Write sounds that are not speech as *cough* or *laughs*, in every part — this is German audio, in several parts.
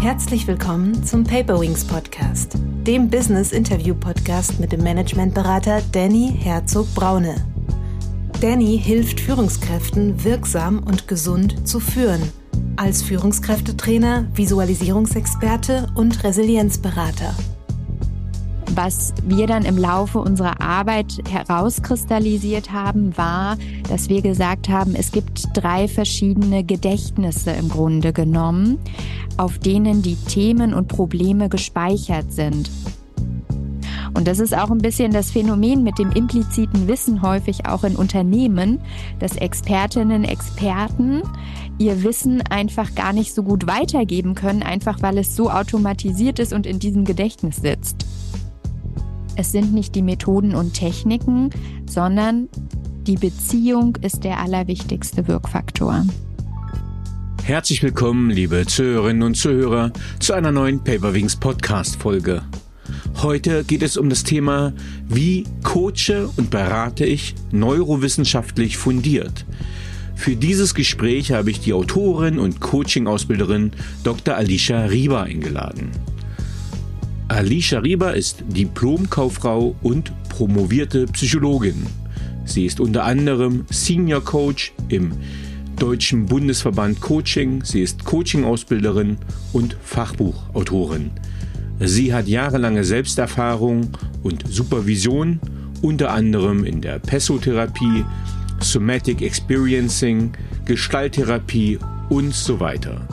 Herzlich willkommen zum Paperwings Podcast, dem Business Interview Podcast mit dem Managementberater Danny Herzog Braune. Danny hilft Führungskräften wirksam und gesund zu führen, als Führungskräftetrainer, Visualisierungsexperte und Resilienzberater. Was wir dann im Laufe unserer Arbeit herauskristallisiert haben, war, dass wir gesagt haben, es gibt drei verschiedene Gedächtnisse im Grunde genommen, auf denen die Themen und Probleme gespeichert sind. Und das ist auch ein bisschen das Phänomen mit dem impliziten Wissen häufig auch in Unternehmen, dass Expertinnen, Experten ihr Wissen einfach gar nicht so gut weitergeben können, einfach weil es so automatisiert ist und in diesem Gedächtnis sitzt. Es sind nicht die Methoden und Techniken, sondern die Beziehung ist der allerwichtigste Wirkfaktor. Herzlich willkommen, liebe Zuhörerinnen und Zuhörer, zu einer neuen Paperwings Podcast Folge. Heute geht es um das Thema, wie coache und berate ich neurowissenschaftlich fundiert. Für dieses Gespräch habe ich die Autorin und Coaching-Ausbilderin Dr. Alicia Rieber eingeladen. Alicia Rieber ist Diplomkauffrau und promovierte Psychologin. Sie ist unter anderem Senior Coach im Deutschen Bundesverband Coaching. Sie ist Coaching-Ausbilderin und Fachbuchautorin. Sie hat jahrelange Selbsterfahrung und Supervision, unter anderem in der Pessotherapie, Somatic Experiencing, Gestalttherapie und so weiter.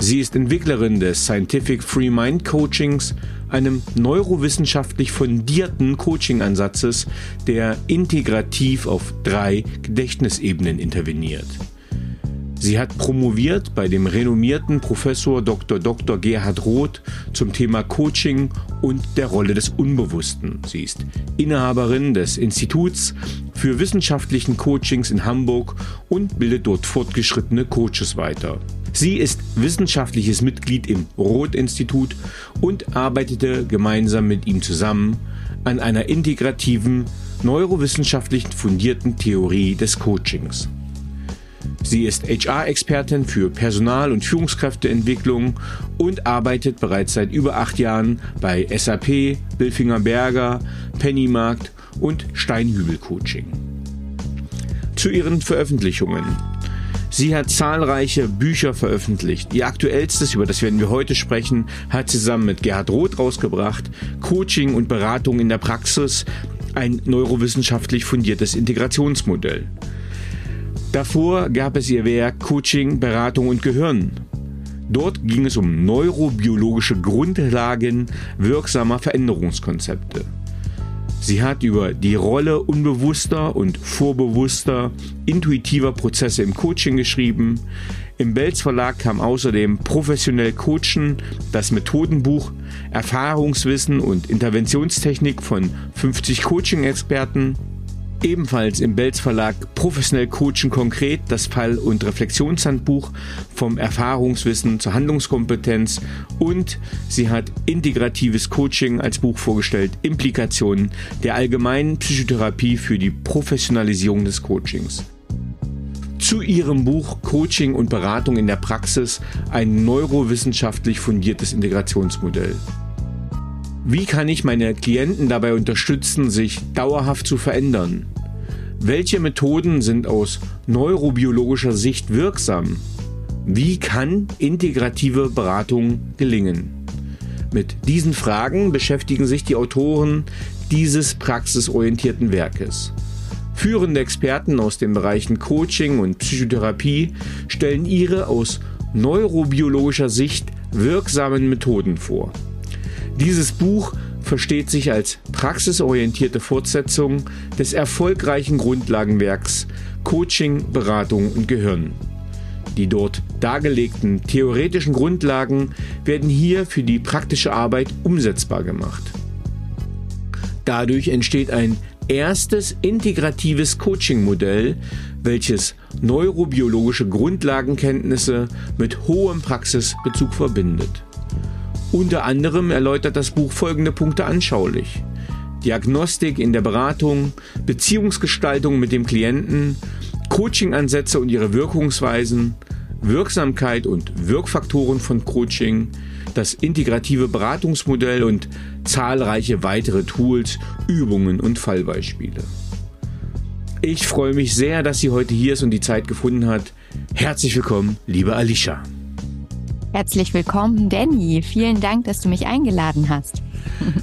Sie ist Entwicklerin des Scientific Free Mind Coachings, einem neurowissenschaftlich fundierten Coaching-Ansatzes, der integrativ auf drei Gedächtnisebenen interveniert. Sie hat promoviert bei dem renommierten Professor Dr. Dr. Gerhard Roth zum Thema Coaching und der Rolle des Unbewussten. Sie ist Inhaberin des Instituts für wissenschaftlichen Coachings in Hamburg und bildet dort fortgeschrittene Coaches weiter. Sie ist wissenschaftliches Mitglied im Roth-Institut und arbeitete gemeinsam mit ihm zusammen an einer integrativen, neurowissenschaftlich fundierten Theorie des Coachings. Sie ist HR-Expertin für Personal- und Führungskräfteentwicklung und arbeitet bereits seit über acht Jahren bei SAP, Billfinger Berger, Pennymarkt und Steinhübel Coaching. Zu ihren Veröffentlichungen. Sie hat zahlreiche Bücher veröffentlicht. Ihr aktuellstes, über das werden wir heute sprechen, hat sie zusammen mit Gerhard Roth rausgebracht. Coaching und Beratung in der Praxis, ein neurowissenschaftlich fundiertes Integrationsmodell. Davor gab es ihr Werk Coaching, Beratung und Gehirn. Dort ging es um neurobiologische Grundlagen wirksamer Veränderungskonzepte. Sie hat über die Rolle unbewusster und vorbewusster, intuitiver Prozesse im Coaching geschrieben. Im Belz Verlag kam außerdem Professionell Coachen, das Methodenbuch, Erfahrungswissen und Interventionstechnik von 50 Coaching-Experten Ebenfalls im Belz Verlag Professionell Coachen konkret das Fall- und Reflexionshandbuch vom Erfahrungswissen zur Handlungskompetenz und sie hat integratives Coaching als Buch vorgestellt, Implikationen der allgemeinen Psychotherapie für die Professionalisierung des Coachings. Zu ihrem Buch Coaching und Beratung in der Praxis ein neurowissenschaftlich fundiertes Integrationsmodell. Wie kann ich meine Klienten dabei unterstützen, sich dauerhaft zu verändern? Welche Methoden sind aus neurobiologischer Sicht wirksam? Wie kann integrative Beratung gelingen? Mit diesen Fragen beschäftigen sich die Autoren dieses praxisorientierten Werkes. Führende Experten aus den Bereichen Coaching und Psychotherapie stellen ihre aus neurobiologischer Sicht wirksamen Methoden vor. Dieses Buch versteht sich als praxisorientierte Fortsetzung des erfolgreichen Grundlagenwerks Coaching, Beratung und Gehirn. Die dort dargelegten theoretischen Grundlagen werden hier für die praktische Arbeit umsetzbar gemacht. Dadurch entsteht ein erstes integratives Coaching-Modell, welches neurobiologische Grundlagenkenntnisse mit hohem Praxisbezug verbindet. Unter anderem erläutert das Buch folgende Punkte anschaulich. Diagnostik in der Beratung, Beziehungsgestaltung mit dem Klienten, Coachingansätze und ihre Wirkungsweisen, Wirksamkeit und Wirkfaktoren von Coaching, das integrative Beratungsmodell und zahlreiche weitere Tools, Übungen und Fallbeispiele. Ich freue mich sehr, dass sie heute hier ist und die Zeit gefunden hat. Herzlich willkommen, liebe Alicia. Herzlich willkommen, Danny. Vielen Dank, dass du mich eingeladen hast.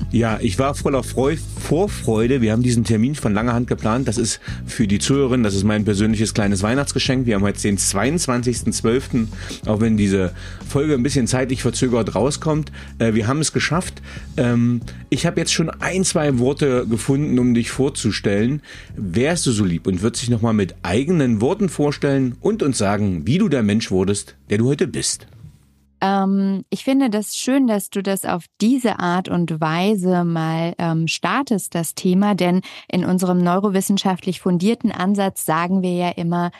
Ja, ich war voller Freu Vorfreude. Wir haben diesen Termin von langer Hand geplant. Das ist für die Zuhörerin, das ist mein persönliches kleines Weihnachtsgeschenk. Wir haben heute den 22.12., auch wenn diese Folge ein bisschen zeitlich verzögert rauskommt. Äh, wir haben es geschafft. Ähm, ich habe jetzt schon ein, zwei Worte gefunden, um dich vorzustellen. Wärst du so lieb und würdest dich nochmal mit eigenen Worten vorstellen und uns sagen, wie du der Mensch wurdest, der du heute bist? Ähm, ich finde das schön, dass du das auf diese Art und Weise mal ähm, startest, das Thema, denn in unserem neurowissenschaftlich fundierten Ansatz sagen wir ja immer,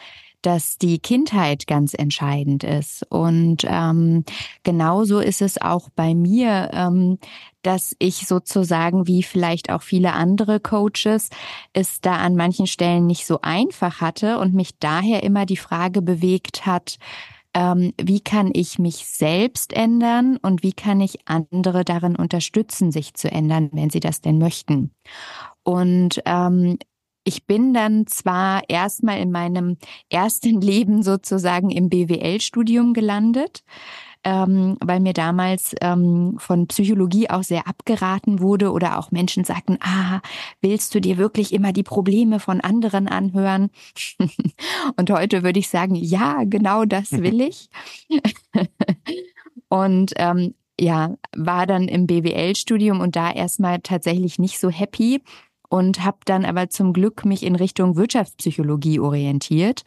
dass die Kindheit ganz entscheidend ist. Und ähm, genauso ist es auch bei mir, ähm, dass ich sozusagen, wie vielleicht auch viele andere Coaches, es da an manchen Stellen nicht so einfach hatte und mich daher immer die Frage bewegt hat, ähm, wie kann ich mich selbst ändern und wie kann ich andere darin unterstützen, sich zu ändern, wenn sie das denn möchten. Und ähm, ich bin dann zwar erstmal in meinem ersten *laughs* Leben sozusagen im BWL-Studium gelandet, ähm, weil mir damals ähm, von Psychologie auch sehr abgeraten wurde oder auch Menschen sagten, ah, willst du dir wirklich immer die Probleme von anderen anhören? *laughs* Und heute würde ich sagen, ja, genau das will ich. *laughs* und ähm, ja, war dann im BWL-Studium und da erstmal tatsächlich nicht so happy und habe dann aber zum Glück mich in Richtung Wirtschaftspsychologie orientiert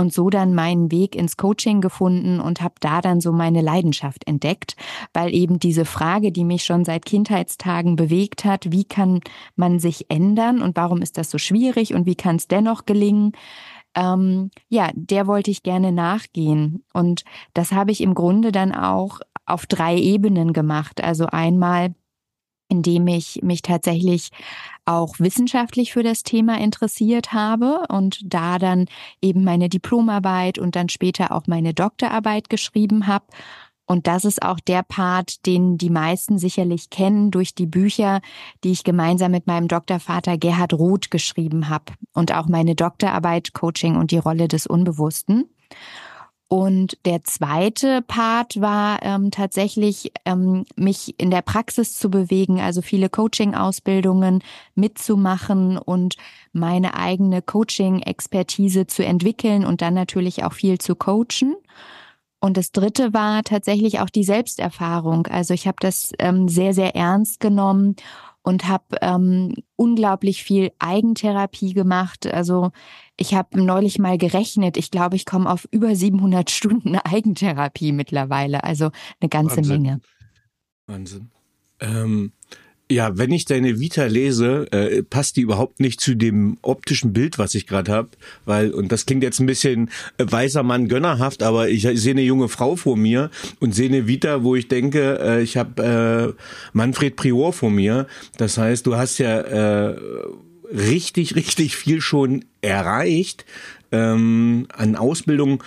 und so dann meinen Weg ins Coaching gefunden und habe da dann so meine Leidenschaft entdeckt, weil eben diese Frage, die mich schon seit Kindheitstagen bewegt hat, wie kann man sich ändern und warum ist das so schwierig und wie kann es dennoch gelingen, ähm, ja, der wollte ich gerne nachgehen. Und das habe ich im Grunde dann auch auf drei Ebenen gemacht. Also einmal indem ich mich tatsächlich auch wissenschaftlich für das Thema interessiert habe und da dann eben meine Diplomarbeit und dann später auch meine Doktorarbeit geschrieben habe. Und das ist auch der Part, den die meisten sicherlich kennen durch die Bücher, die ich gemeinsam mit meinem Doktorvater Gerhard Roth geschrieben habe und auch meine Doktorarbeit Coaching und die Rolle des Unbewussten. Und der zweite Part war ähm, tatsächlich, ähm, mich in der Praxis zu bewegen, also viele Coaching-Ausbildungen mitzumachen und meine eigene Coaching-Expertise zu entwickeln und dann natürlich auch viel zu coachen. Und das dritte war tatsächlich auch die Selbsterfahrung. Also ich habe das ähm, sehr, sehr ernst genommen und habe ähm, unglaublich viel Eigentherapie gemacht. Also ich habe neulich mal gerechnet. Ich glaube, ich komme auf über 700 *laughs* Stunden Eigentherapie mittlerweile. Also eine ganze Wahnsinn. Menge. Wahnsinn. Ähm, ja, wenn ich deine Vita lese, äh, passt die überhaupt nicht zu dem optischen Bild, was ich gerade habe, weil und das klingt jetzt ein bisschen äh, weiser Mann gönnerhaft, aber ich, ich sehe eine junge Frau vor mir und sehe eine Vita, wo ich denke, äh, ich habe äh, Manfred Prior vor mir. Das heißt, du hast ja äh, richtig, richtig viel schon erreicht ähm, an Ausbildung.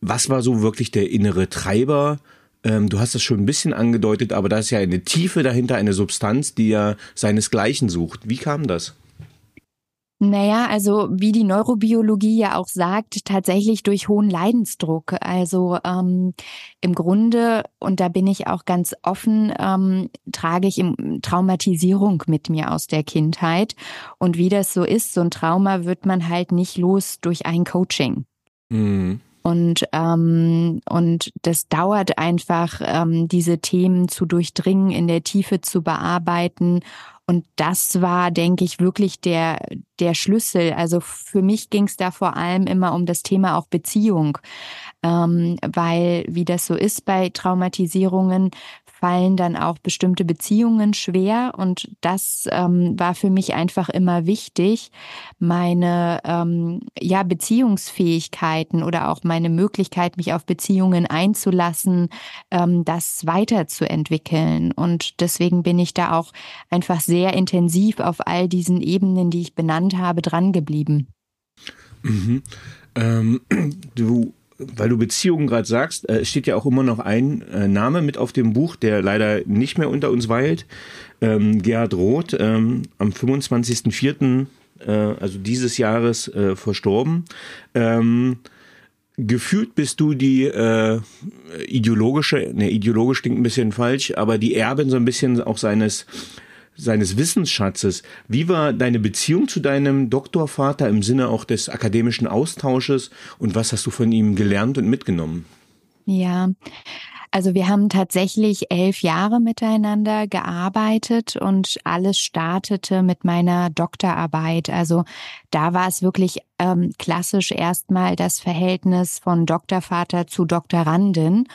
Was war so wirklich der innere Treiber? Ähm, du hast es schon ein bisschen angedeutet, aber da ist ja eine Tiefe dahinter, eine Substanz, die ja seinesgleichen sucht. Wie kam das? Naja, also wie die Neurobiologie ja auch sagt, tatsächlich durch hohen Leidensdruck. Also ähm, im Grunde, und da bin ich auch ganz offen, ähm, trage ich im Traumatisierung mit mir aus der Kindheit. Und wie das so ist, so ein Trauma wird man halt nicht los durch ein Coaching. Mhm. Und, ähm, und das dauert einfach, ähm, diese Themen zu durchdringen, in der Tiefe zu bearbeiten. Und das war, denke ich, wirklich der, der Schlüssel. Also für mich ging es da vor allem immer um das Thema auch Beziehung. Ähm, weil, wie das so ist bei Traumatisierungen, fallen dann auch bestimmte Beziehungen schwer. Und das ähm, war für mich einfach immer wichtig, meine ähm, ja, Beziehungsfähigkeiten oder auch meine Möglichkeit, mich auf Beziehungen einzulassen, ähm, das weiterzuentwickeln. Und deswegen bin ich da auch einfach sehr intensiv auf all diesen Ebenen, die ich benannt habe, dran geblieben. Mhm. Ähm, du weil du Beziehungen gerade sagst, äh, steht ja auch immer noch ein äh, Name mit auf dem Buch, der leider nicht mehr unter uns weilt. Ähm, Gerhard Roth, ähm, am 25.04., äh, also dieses Jahres, äh, verstorben. Ähm, gefühlt bist du die äh, ideologische, ne, ideologisch klingt ein bisschen falsch, aber die Erbin so ein bisschen auch seines seines Wissensschatzes. Wie war deine Beziehung zu deinem Doktorvater im Sinne auch des akademischen Austausches und was hast du von ihm gelernt und mitgenommen? Ja, also wir haben tatsächlich elf Jahre miteinander gearbeitet und alles startete mit meiner Doktorarbeit. Also da war es wirklich ähm, klassisch erstmal das Verhältnis von Doktorvater zu Doktorandin.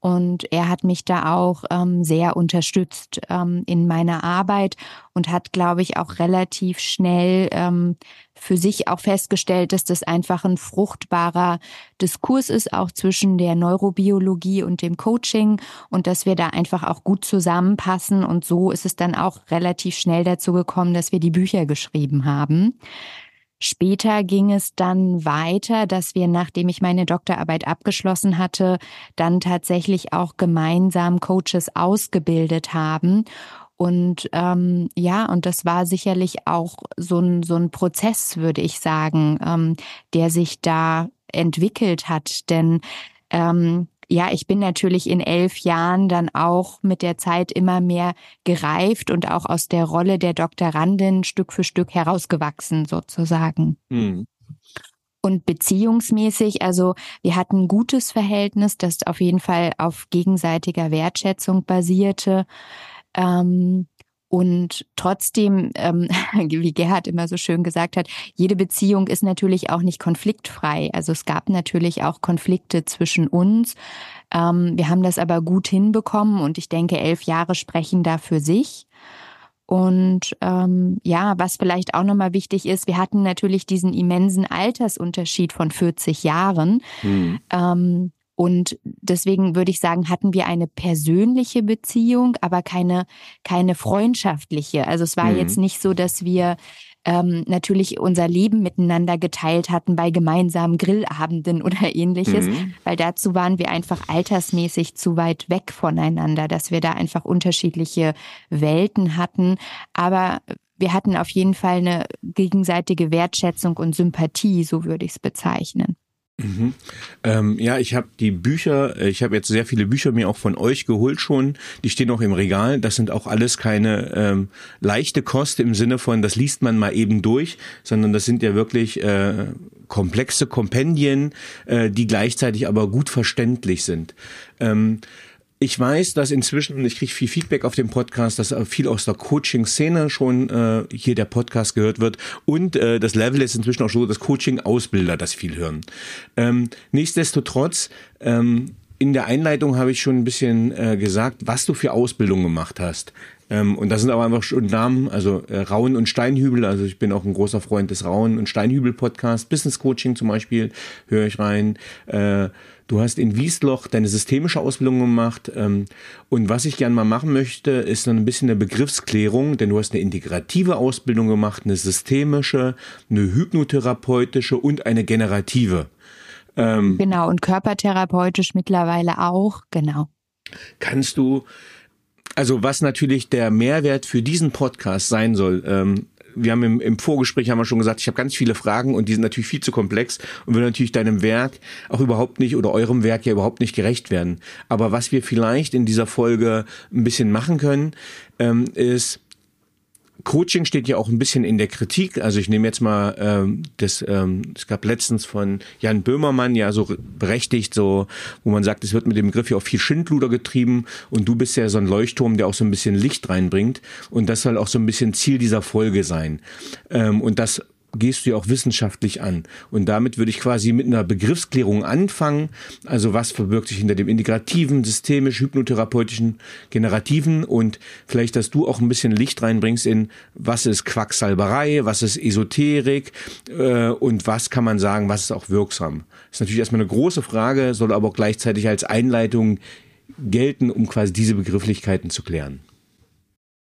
Und er hat mich da auch ähm, sehr unterstützt ähm, in meiner Arbeit und hat, glaube ich, auch relativ schnell ähm, für sich auch festgestellt, dass das einfach ein fruchtbarer Diskurs ist, auch zwischen der Neurobiologie und dem Coaching und dass wir da einfach auch gut zusammenpassen. Und so ist es dann auch relativ schnell dazu gekommen, dass wir die Bücher geschrieben haben. Später ging es dann weiter, dass wir, nachdem ich meine Doktorarbeit abgeschlossen hatte, dann tatsächlich auch gemeinsam Coaches ausgebildet haben. Und ähm, ja, und das war sicherlich auch so ein, so ein Prozess, würde ich sagen, ähm, der sich da entwickelt hat. Denn ähm, ja, ich bin natürlich in elf Jahren dann auch mit der Zeit immer mehr gereift und auch aus der Rolle der Doktorandin Stück für Stück herausgewachsen sozusagen. Mhm. Und beziehungsmäßig, also wir hatten ein gutes Verhältnis, das auf jeden Fall auf gegenseitiger Wertschätzung basierte. Ähm, und trotzdem, ähm, *laughs* wie Gerhard immer so schön gesagt hat, jede Beziehung ist natürlich auch nicht konfliktfrei. Also es gab natürlich auch Konflikte zwischen uns. Ähm, wir haben das aber gut hinbekommen und ich denke, elf Jahre sprechen da für sich. Und ähm, ja, was vielleicht auch nochmal wichtig ist, wir hatten natürlich diesen immensen Altersunterschied von 40 Jahren. Mhm. Ähm, und deswegen würde ich sagen, hatten wir eine persönliche Beziehung, aber keine, keine freundschaftliche. Also es war mhm. jetzt nicht so, dass wir ähm, natürlich unser Leben miteinander geteilt hatten bei gemeinsamen Grillabenden *laughs* oder ähnliches, mhm. weil dazu waren wir einfach altersmäßig zu weit weg voneinander, dass wir da einfach unterschiedliche Welten hatten. Aber wir hatten auf jeden Fall eine gegenseitige Wertschätzung und Sympathie, so würde ich es bezeichnen. Mhm. Ähm, ja, ich habe die Bücher, äh, ich habe jetzt sehr viele Bücher mir auch von euch geholt schon. Die stehen auch im Regal. Das sind auch alles keine ähm, leichte Kost im Sinne von, das liest man mal eben durch, sondern das sind ja wirklich äh, komplexe Kompendien, äh, die gleichzeitig aber gut verständlich sind. Ähm, ich weiß, dass inzwischen, und ich kriege viel Feedback auf dem Podcast, dass viel aus der Coaching-Szene schon äh, hier der Podcast gehört wird. Und äh, das Level ist inzwischen auch so, dass Coaching-Ausbilder das viel hören. Ähm, nichtsdestotrotz, ähm, in der Einleitung habe ich schon ein bisschen äh, gesagt, was du für Ausbildung gemacht hast. Ähm, und das sind aber einfach schon Namen, also äh, Rauen und Steinhübel. Also ich bin auch ein großer Freund des Rauen und Steinhübel Podcast. Business Coaching zum Beispiel höre ich rein. Äh, Du hast in Wiesloch deine systemische Ausbildung gemacht. Ähm, und was ich gerne mal machen möchte, ist dann ein bisschen eine Begriffsklärung, denn du hast eine integrative Ausbildung gemacht, eine systemische, eine hypnotherapeutische und eine generative. Ähm, genau, und körpertherapeutisch mittlerweile auch, genau. Kannst du also was natürlich der Mehrwert für diesen Podcast sein soll, ähm, wir haben im, im Vorgespräch haben wir schon gesagt, ich habe ganz viele Fragen und die sind natürlich viel zu komplex und will natürlich deinem Werk auch überhaupt nicht oder eurem Werk ja überhaupt nicht gerecht werden. Aber was wir vielleicht in dieser Folge ein bisschen machen können, ähm, ist Coaching steht ja auch ein bisschen in der Kritik. Also ich nehme jetzt mal ähm, das, ähm, es gab letztens von Jan Böhmermann ja so berechtigt, so, wo man sagt, es wird mit dem Begriff ja auch viel Schindluder getrieben und du bist ja so ein Leuchtturm, der auch so ein bisschen Licht reinbringt. Und das soll auch so ein bisschen Ziel dieser Folge sein. Ähm, und das gehst du ja auch wissenschaftlich an. Und damit würde ich quasi mit einer Begriffsklärung anfangen. Also was verbirgt sich hinter dem integrativen, systemisch, hypnotherapeutischen, generativen und vielleicht, dass du auch ein bisschen Licht reinbringst in, was ist Quacksalberei, was ist Esoterik äh, und was kann man sagen, was ist auch wirksam. Das ist natürlich erstmal eine große Frage, soll aber auch gleichzeitig als Einleitung gelten, um quasi diese Begrifflichkeiten zu klären.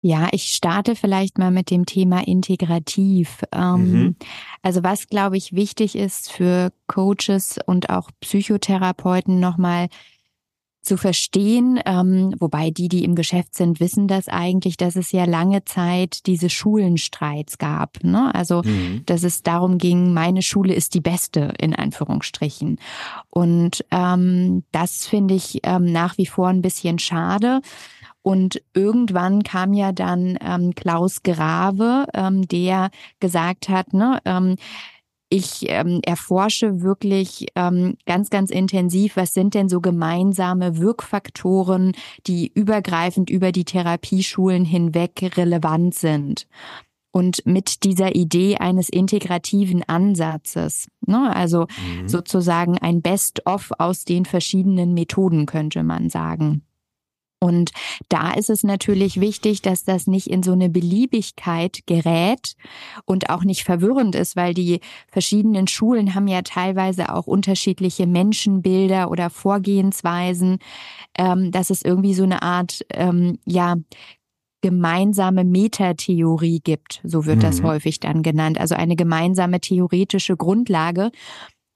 Ja, ich starte vielleicht mal mit dem Thema integrativ. Ähm, mhm. Also was, glaube ich, wichtig ist für Coaches und auch Psychotherapeuten nochmal zu verstehen, ähm, wobei die, die im Geschäft sind, wissen das eigentlich, dass es ja lange Zeit diese Schulenstreits gab. Ne? Also, mhm. dass es darum ging, meine Schule ist die beste, in Anführungsstrichen. Und ähm, das finde ich ähm, nach wie vor ein bisschen schade. Und irgendwann kam ja dann ähm, Klaus Grave, ähm, der gesagt hat, ne, ähm, ich ähm, erforsche wirklich ähm, ganz, ganz intensiv, was sind denn so gemeinsame Wirkfaktoren, die übergreifend über die Therapieschulen hinweg relevant sind. Und mit dieser Idee eines integrativen Ansatzes, ne, also mhm. sozusagen ein Best-of aus den verschiedenen Methoden, könnte man sagen. Und da ist es natürlich wichtig, dass das nicht in so eine Beliebigkeit gerät und auch nicht verwirrend ist, weil die verschiedenen Schulen haben ja teilweise auch unterschiedliche Menschenbilder oder Vorgehensweisen, ähm, dass es irgendwie so eine Art, ähm, ja, gemeinsame Metatheorie gibt, so wird mhm. das häufig dann genannt, also eine gemeinsame theoretische Grundlage.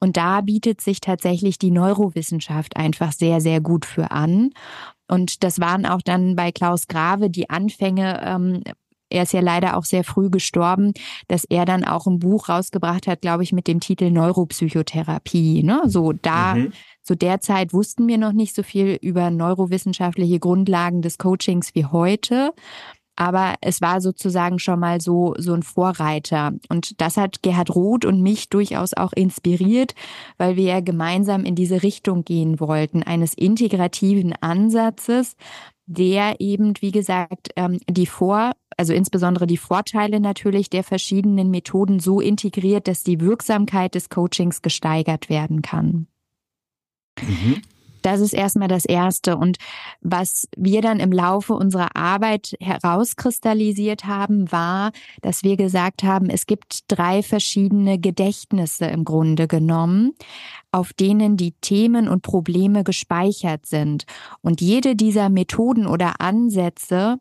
Und da bietet sich tatsächlich die Neurowissenschaft einfach sehr, sehr gut für an. Und das waren auch dann bei Klaus Grave die Anfänge. Ähm, er ist ja leider auch sehr früh gestorben, dass er dann auch ein Buch rausgebracht hat, glaube ich, mit dem Titel Neuropsychotherapie. Ne? So da, mhm. zu der Zeit wussten wir noch nicht so viel über neurowissenschaftliche Grundlagen des Coachings wie heute. Aber es war sozusagen schon mal so, so ein Vorreiter. Und das hat Gerhard Roth und mich durchaus auch inspiriert, weil wir ja gemeinsam in diese Richtung gehen wollten, eines integrativen Ansatzes, der eben, wie gesagt, ähm, die Vor, also insbesondere die Vorteile natürlich der verschiedenen Methoden so integriert, dass die Wirksamkeit des Coachings gesteigert werden kann. Mhm. Das ist erstmal das Erste. Und was wir dann im Laufe unserer Arbeit herauskristallisiert haben, war, dass wir gesagt haben, es gibt drei verschiedene Gedächtnisse im Grunde genommen, auf denen die Themen und Probleme gespeichert sind. Und jede dieser Methoden oder Ansätze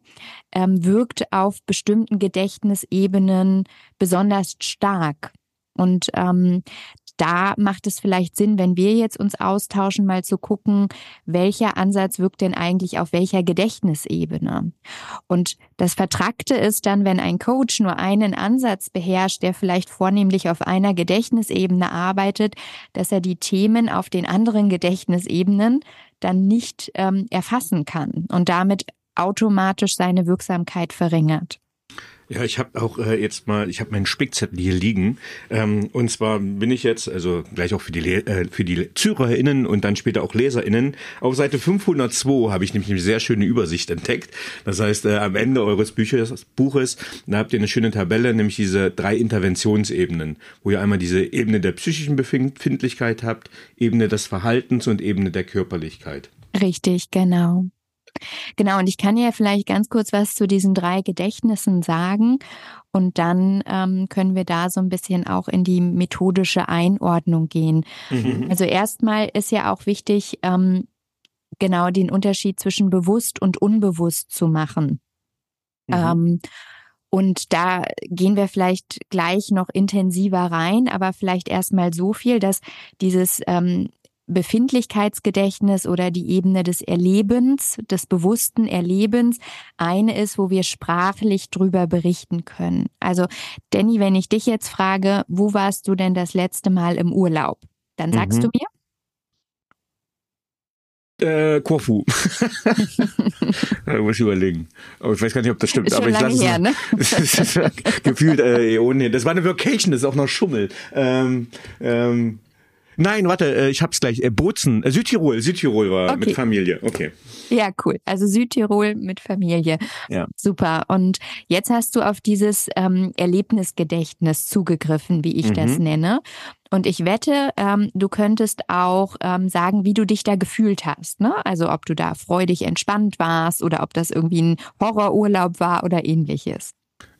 ähm, wirkt auf bestimmten Gedächtnisebenen besonders stark. Und ähm, da macht es vielleicht Sinn, wenn wir jetzt uns austauschen, mal zu gucken, welcher Ansatz wirkt denn eigentlich auf welcher Gedächtnisebene. Und das Vertrackte ist dann, wenn ein Coach nur einen Ansatz beherrscht, der vielleicht vornehmlich auf einer Gedächtnisebene arbeitet, dass er die Themen auf den anderen Gedächtnisebenen dann nicht ähm, erfassen kann und damit automatisch seine Wirksamkeit verringert. Ja, ich habe auch äh, jetzt mal, ich habe meinen Spickzettel hier liegen. Ähm, und zwar bin ich jetzt, also gleich auch für die äh, für die ZuhörerInnen und dann später auch LeserInnen, auf Seite 502 habe ich nämlich eine sehr schöne Übersicht entdeckt. Das heißt, äh, am Ende eures Büchers, Buches, da habt ihr eine schöne Tabelle, nämlich diese drei Interventionsebenen, wo ihr einmal diese Ebene der psychischen Befindlichkeit habt, Ebene des Verhaltens und Ebene der Körperlichkeit. Richtig, genau. Genau, und ich kann ja vielleicht ganz kurz was zu diesen drei Gedächtnissen sagen. Und dann ähm, können wir da so ein bisschen auch in die methodische Einordnung gehen. Mhm. Also erstmal ist ja auch wichtig, ähm, genau den Unterschied zwischen bewusst und unbewusst zu machen. Mhm. Ähm, und da gehen wir vielleicht gleich noch intensiver rein, aber vielleicht erstmal so viel, dass dieses ähm, Befindlichkeitsgedächtnis oder die Ebene des Erlebens, des bewussten Erlebens eine ist, wo wir sprachlich drüber berichten können. Also, Danny, wenn ich dich jetzt frage, wo warst du denn das letzte Mal im Urlaub? Dann sagst mhm. du mir? Äh, Korfu. da *laughs* muss ich überlegen. Aber ich weiß gar nicht, ob das stimmt. aber ich lasse her, ne? *laughs* gefühlt äh, ohne. Das war eine Vacation, das ist auch noch Schummel. Ähm, ähm, Nein, warte, äh, ich hab's gleich. Äh, Bozen, äh, Südtirol, Südtirol war okay. mit Familie. Okay. Ja, cool. Also Südtirol mit Familie. Ja. Super. Und jetzt hast du auf dieses ähm, Erlebnisgedächtnis zugegriffen, wie ich mhm. das nenne. Und ich wette, ähm, du könntest auch ähm, sagen, wie du dich da gefühlt hast. Ne? Also ob du da freudig entspannt warst oder ob das irgendwie ein Horrorurlaub war oder ähnliches.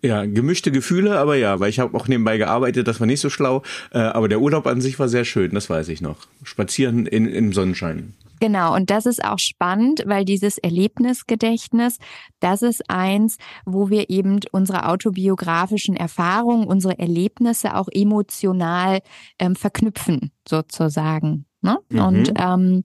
Ja, gemischte Gefühle, aber ja, weil ich habe auch nebenbei gearbeitet, das war nicht so schlau. Äh, aber der Urlaub an sich war sehr schön, das weiß ich noch. Spazieren in, im Sonnenschein. Genau, und das ist auch spannend, weil dieses Erlebnisgedächtnis, das ist eins, wo wir eben unsere autobiografischen Erfahrungen, unsere Erlebnisse auch emotional ähm, verknüpfen, sozusagen. Ne? Mhm. Und ähm,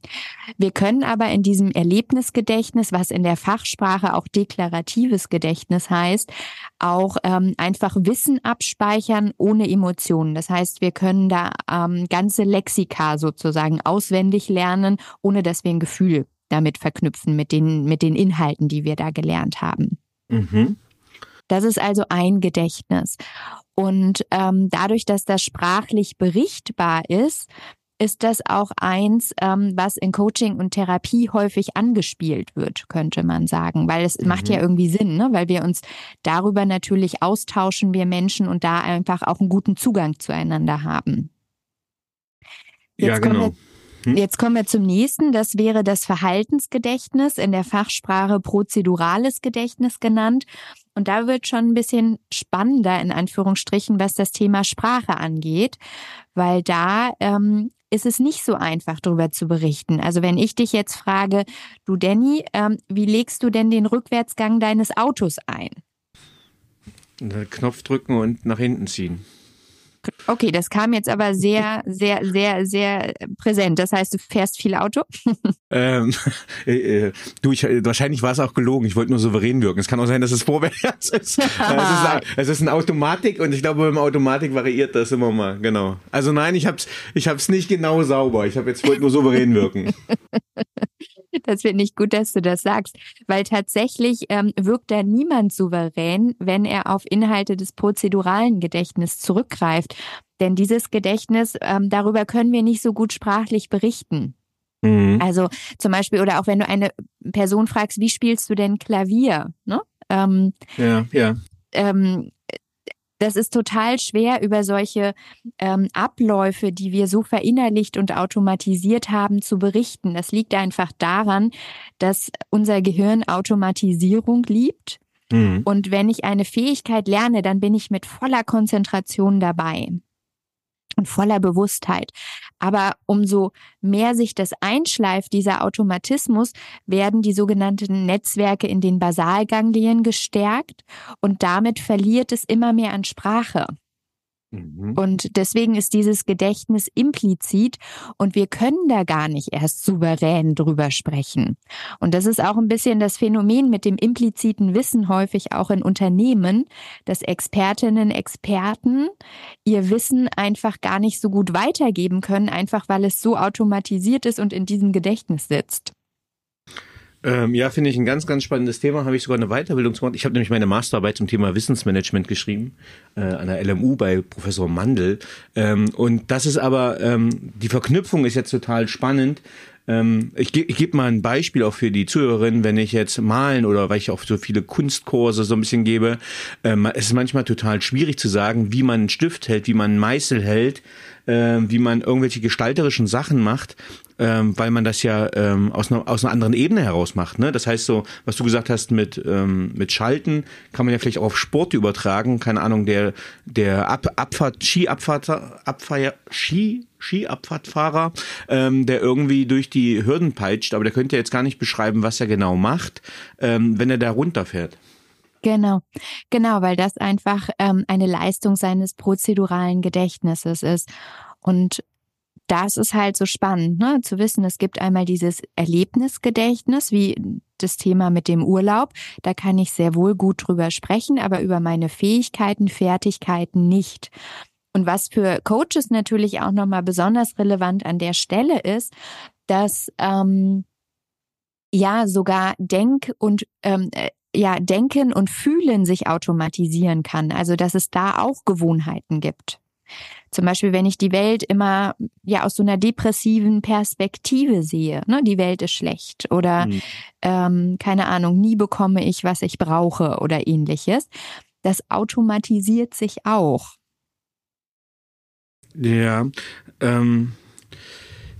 wir können aber in diesem Erlebnisgedächtnis, was in der Fachsprache auch deklaratives Gedächtnis heißt, auch ähm, einfach Wissen abspeichern ohne Emotionen. Das heißt, wir können da ähm, ganze Lexika sozusagen auswendig lernen, ohne dass wir ein Gefühl damit verknüpfen mit den, mit den Inhalten, die wir da gelernt haben. Mhm. Das ist also ein Gedächtnis. Und ähm, dadurch, dass das sprachlich berichtbar ist, ist das auch eins, ähm, was in Coaching und Therapie häufig angespielt wird, könnte man sagen, weil es mhm. macht ja mhm. irgendwie Sinn, ne? weil wir uns darüber natürlich austauschen, wir Menschen und da einfach auch einen guten Zugang zueinander haben. Jetzt ja, genau. Hm? Jetzt kommen wir zum nächsten. Das wäre das Verhaltensgedächtnis, in der Fachsprache prozedurales Gedächtnis genannt. Und da wird schon ein bisschen spannender, in Anführungsstrichen, was das Thema Sprache angeht, weil da ähm, ist es nicht so einfach, darüber zu berichten. Also wenn ich dich jetzt frage, du Danny, ähm, wie legst du denn den Rückwärtsgang deines Autos ein? Knopf drücken und nach hinten ziehen. Okay, das kam jetzt aber sehr, sehr, sehr, sehr präsent. Das heißt, du fährst viel Auto? *laughs* ähm, *laughs* äh, du, ich, wahrscheinlich war es auch gelogen. Ich wollte nur souverän wirken. Es kann auch sein, dass es vorwärts ist. *laughs* es, ist es ist eine Automatik und ich glaube, beim Automatik variiert das immer mal. Genau. Also nein, ich hab's, ich hab's nicht genau sauber. Ich habe jetzt wollte nur souverän wirken. Das finde ich gut, dass du das sagst, weil tatsächlich ähm, wirkt da niemand souverän, wenn er auf Inhalte des prozeduralen Gedächtnisses zurückgreift. Denn dieses Gedächtnis, ähm, darüber können wir nicht so gut sprachlich berichten. Mhm. Also zum Beispiel, oder auch wenn du eine Person fragst, wie spielst du denn Klavier? Ne? Ähm, ja, ja. Ähm, das ist total schwer über solche ähm, Abläufe, die wir so verinnerlicht und automatisiert haben, zu berichten. Das liegt einfach daran, dass unser Gehirn Automatisierung liebt. Mhm. Und wenn ich eine Fähigkeit lerne, dann bin ich mit voller Konzentration dabei und voller Bewusstheit. Aber umso mehr sich das einschleift, dieser Automatismus, werden die sogenannten Netzwerke in den Basalganglien gestärkt und damit verliert es immer mehr an Sprache. Mhm. Und deswegen ist dieses Gedächtnis implizit und wir können da gar nicht erst souverän drüber sprechen. Und das ist auch ein bisschen das Phänomen mit dem impliziten Wissen häufig auch in Unternehmen, dass Expertinnen, Experten ihr Wissen einfach gar nicht so gut weitergeben können, einfach weil es so automatisiert ist und in diesem Gedächtnis sitzt. Ähm, ja, finde ich ein ganz, ganz spannendes Thema. Habe ich sogar eine Weiterbildung gemacht. Ich habe nämlich meine Masterarbeit zum Thema Wissensmanagement geschrieben äh, an der LMU bei Professor Mandel. Ähm, und das ist aber ähm, die Verknüpfung ist jetzt total spannend. Ähm, ich gebe ich geb mal ein Beispiel auch für die Zuhörerinnen, wenn ich jetzt malen oder weil ich auch so viele Kunstkurse so ein bisschen gebe. Ähm, es ist manchmal total schwierig zu sagen, wie man einen Stift hält, wie man einen Meißel hält äh, wie man irgendwelche gestalterischen Sachen macht, ähm, weil man das ja ähm, aus, einer, aus einer anderen Ebene heraus macht. Ne? Das heißt so, was du gesagt hast mit, ähm, mit Schalten, kann man ja vielleicht auch auf Sport übertragen. Keine Ahnung, der, der Ab Abfahrt, Skiabfahrt, Abfahrt, Ski, Skiabfahrtfahrer, ähm, der irgendwie durch die Hürden peitscht, aber der könnte jetzt gar nicht beschreiben, was er genau macht, ähm, wenn er da runterfährt. Genau, genau, weil das einfach ähm, eine Leistung seines prozeduralen Gedächtnisses ist. Und das ist halt so spannend, ne? zu wissen, es gibt einmal dieses Erlebnisgedächtnis, wie das Thema mit dem Urlaub. Da kann ich sehr wohl gut drüber sprechen, aber über meine Fähigkeiten, Fertigkeiten nicht. Und was für Coaches natürlich auch nochmal besonders relevant an der Stelle ist, dass ähm, ja sogar Denk- und ähm, äh, ja, Denken und Fühlen sich automatisieren kann. Also, dass es da auch Gewohnheiten gibt. Zum Beispiel, wenn ich die Welt immer ja aus so einer depressiven Perspektive sehe, ne, die Welt ist schlecht oder mhm. ähm, keine Ahnung, nie bekomme ich, was ich brauche oder ähnliches. Das automatisiert sich auch. Ja, ähm,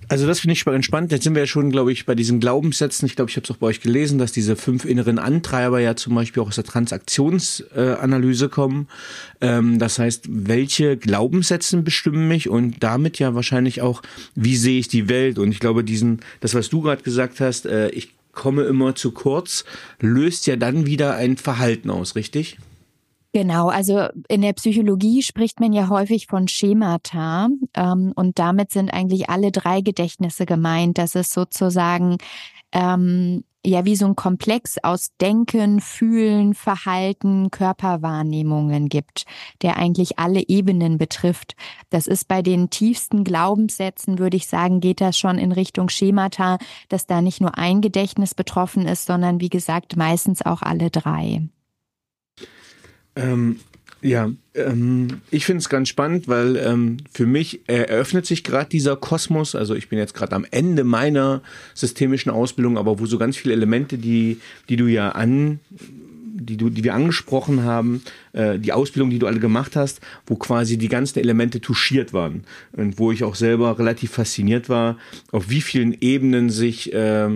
Also das finde ich spannend. Jetzt sind wir ja schon, glaube ich, bei diesen Glaubenssätzen. Ich glaube, ich habe es auch bei euch gelesen, dass diese fünf inneren Antreiber ja zum Beispiel auch aus der Transaktionsanalyse kommen. Ähm, das heißt, welche Glaubenssätze bestimmen mich und damit ja wahrscheinlich auch, wie sehe ich die Welt? Und ich glaube, diesen, das, was du gerade gesagt hast, äh, ich komme immer zu kurz, löst ja dann wieder ein Verhalten aus, richtig? Genau, also in der Psychologie spricht man ja häufig von Schemata ähm, und damit sind eigentlich alle drei Gedächtnisse gemeint. Das ist sozusagen ähm, ja wie so ein Komplex aus Denken, Fühlen, Verhalten, Körperwahrnehmungen gibt, der eigentlich alle Ebenen betrifft. Das ist bei den tiefsten Glaubenssätzen, würde ich sagen, geht das schon in Richtung Schemata, dass da nicht nur ein Gedächtnis betroffen ist, sondern wie gesagt meistens auch alle drei. Ähm, ja, ähm, ich finde es ganz spannend, weil ähm, für mich eröffnet sich gerade dieser Kosmos. Also ich bin jetzt gerade am Ende meiner systemischen Ausbildung, aber wo so ganz viele Elemente, die, die du ja an die, du, die wir angesprochen haben, äh, die Ausbildung, die du alle gemacht hast, wo quasi die ganzen Elemente touchiert waren und wo ich auch selber relativ fasziniert war, auf wie vielen Ebenen sich äh,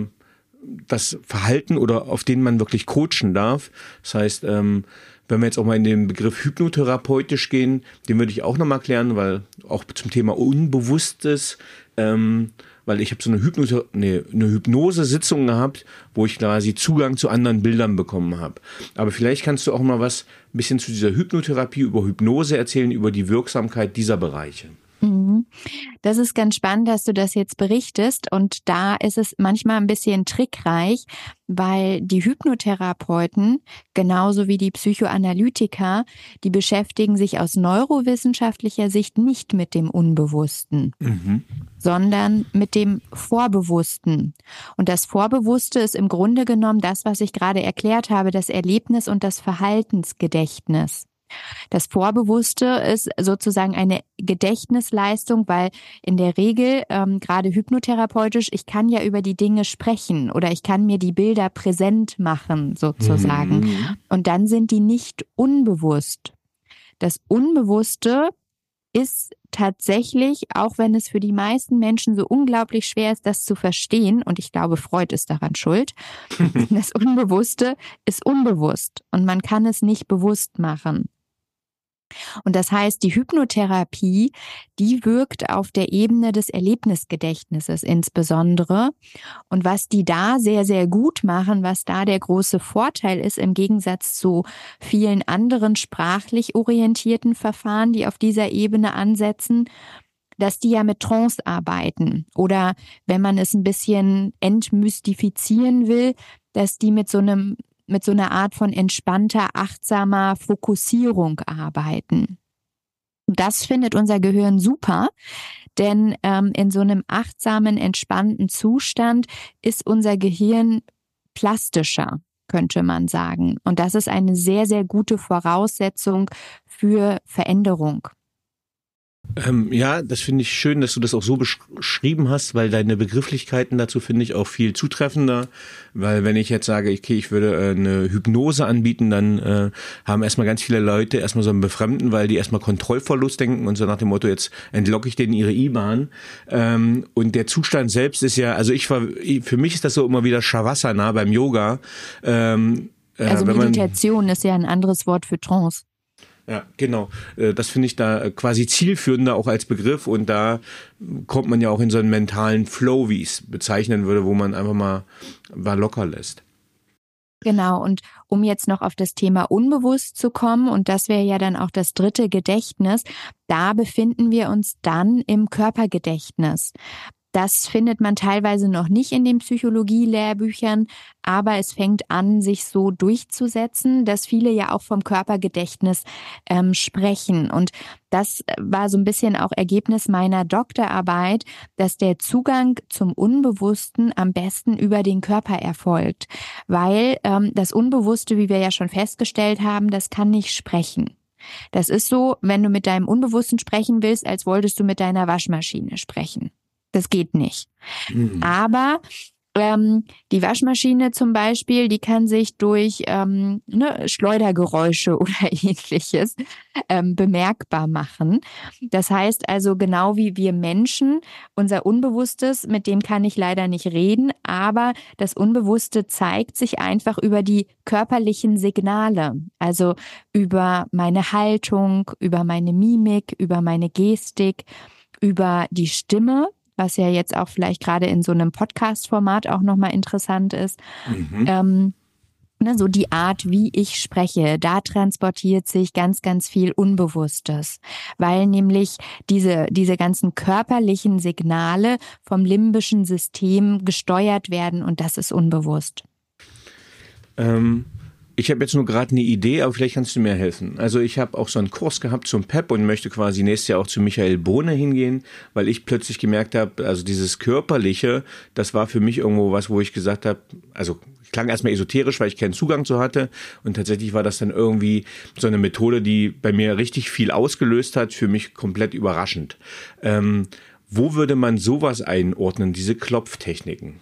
das Verhalten oder auf denen man wirklich coachen darf. Das heißt, ähm, wenn wir jetzt auch mal in den Begriff hypnotherapeutisch gehen, den würde ich auch nochmal klären, weil auch zum Thema Unbewusstes, ähm, weil ich habe so eine, Hypnose, nee, eine Hypnose-Sitzung gehabt, wo ich quasi Zugang zu anderen Bildern bekommen habe. Aber vielleicht kannst du auch mal was ein bisschen zu dieser Hypnotherapie über Hypnose erzählen, über die Wirksamkeit dieser Bereiche. Das ist ganz spannend, dass du das jetzt berichtest. Und da ist es manchmal ein bisschen trickreich, weil die Hypnotherapeuten, genauso wie die Psychoanalytiker, die beschäftigen sich aus neurowissenschaftlicher Sicht nicht mit dem Unbewussten, mhm. sondern mit dem Vorbewussten. Und das Vorbewusste ist im Grunde genommen das, was ich gerade erklärt habe, das Erlebnis und das Verhaltensgedächtnis. Das Vorbewusste ist sozusagen eine Gedächtnisleistung, weil in der Regel, ähm, gerade hypnotherapeutisch, ich kann ja über die Dinge sprechen oder ich kann mir die Bilder präsent machen, sozusagen. Mhm. Und dann sind die nicht unbewusst. Das Unbewusste ist tatsächlich, auch wenn es für die meisten Menschen so unglaublich schwer ist, das zu verstehen, und ich glaube, Freud ist daran schuld, *laughs* das Unbewusste ist unbewusst und man kann es nicht bewusst machen. Und das heißt, die Hypnotherapie, die wirkt auf der Ebene des Erlebnisgedächtnisses insbesondere. Und was die da sehr, sehr gut machen, was da der große Vorteil ist im Gegensatz zu vielen anderen sprachlich orientierten Verfahren, die auf dieser Ebene ansetzen, dass die ja mit Trance arbeiten oder wenn man es ein bisschen entmystifizieren will, dass die mit so einem mit so einer Art von entspannter, achtsamer Fokussierung arbeiten. Das findet unser Gehirn super, denn ähm, in so einem achtsamen, entspannten Zustand ist unser Gehirn plastischer, könnte man sagen. Und das ist eine sehr, sehr gute Voraussetzung für Veränderung. Ähm, ja, das finde ich schön, dass du das auch so beschrieben hast, weil deine Begrifflichkeiten dazu finde ich auch viel zutreffender. Weil wenn ich jetzt sage, okay, ich würde äh, eine Hypnose anbieten, dann äh, haben erstmal ganz viele Leute erstmal so ein Befremden, weil die erstmal Kontrollverlust denken und so nach dem Motto, jetzt entlocke ich denen ihre IBAN. Ähm, und der Zustand selbst ist ja, also ich war, für mich ist das so immer wieder Shavasana beim Yoga. Ähm, äh, also Meditation ist ja ein anderes Wort für Trance. Ja, genau. Äh, das finde ich da quasi zielführender auch als Begriff und da kommt man ja auch in so einen mentalen Flow, wie ich es bezeichnen würde, wo man einfach mal, mal locker lässt. Genau, und um jetzt noch auf das Thema Unbewusst zu kommen, und das wäre ja dann auch das dritte Gedächtnis, da befinden wir uns dann im Körpergedächtnis. Das findet man teilweise noch nicht in den Psychologie-Lehrbüchern, aber es fängt an, sich so durchzusetzen, dass viele ja auch vom Körpergedächtnis ähm, sprechen. Und das war so ein bisschen auch Ergebnis meiner Doktorarbeit, dass der Zugang zum Unbewussten am besten über den Körper erfolgt, weil ähm, das Unbewusste, wie wir ja schon festgestellt haben, das kann nicht sprechen. Das ist so, wenn du mit deinem Unbewussten sprechen willst, als wolltest du mit deiner Waschmaschine sprechen. Das geht nicht. Mhm. Aber Ähm, die Waschmaschine zum Beispiel, die kann sich durch ähm, ne, Schleudergeräusche *laughs* oder ähnliches ähm, bemerkbar machen. Das heißt also, genau wie wir Menschen, unser Unbewusstes, mit dem kann ich leider nicht reden, aber das Unbewusste zeigt sich einfach über die körperlichen Signale, also über meine Haltung, über meine Mimik, über meine Gestik, über die Stimme was ja jetzt auch vielleicht gerade in so einem Podcast-Format auch nochmal interessant ist. Mhm. Ähm, ne, so die Art, wie ich spreche, da transportiert sich ganz, ganz viel Unbewusstes, weil nämlich diese, diese ganzen körperlichen Signale vom limbischen System gesteuert werden und das ist unbewusst. Ähm, ich habe jetzt nur gerade eine Idee, aber vielleicht kannst du mir helfen. Also ich habe auch so einen Kurs gehabt zum PEP und möchte quasi nächstes Jahr auch zu Michael Bohne hingehen, weil ich plötzlich gemerkt habe, also dieses körperliche, das war für mich irgendwo was, wo ich gesagt habe, also klang erstmal esoterisch, weil ich keinen Zugang zu hatte und tatsächlich war das dann irgendwie so eine Methode, die bei mir richtig viel ausgelöst hat, für mich komplett überraschend. Ähm, wo würde man sowas einordnen, diese Klopftechniken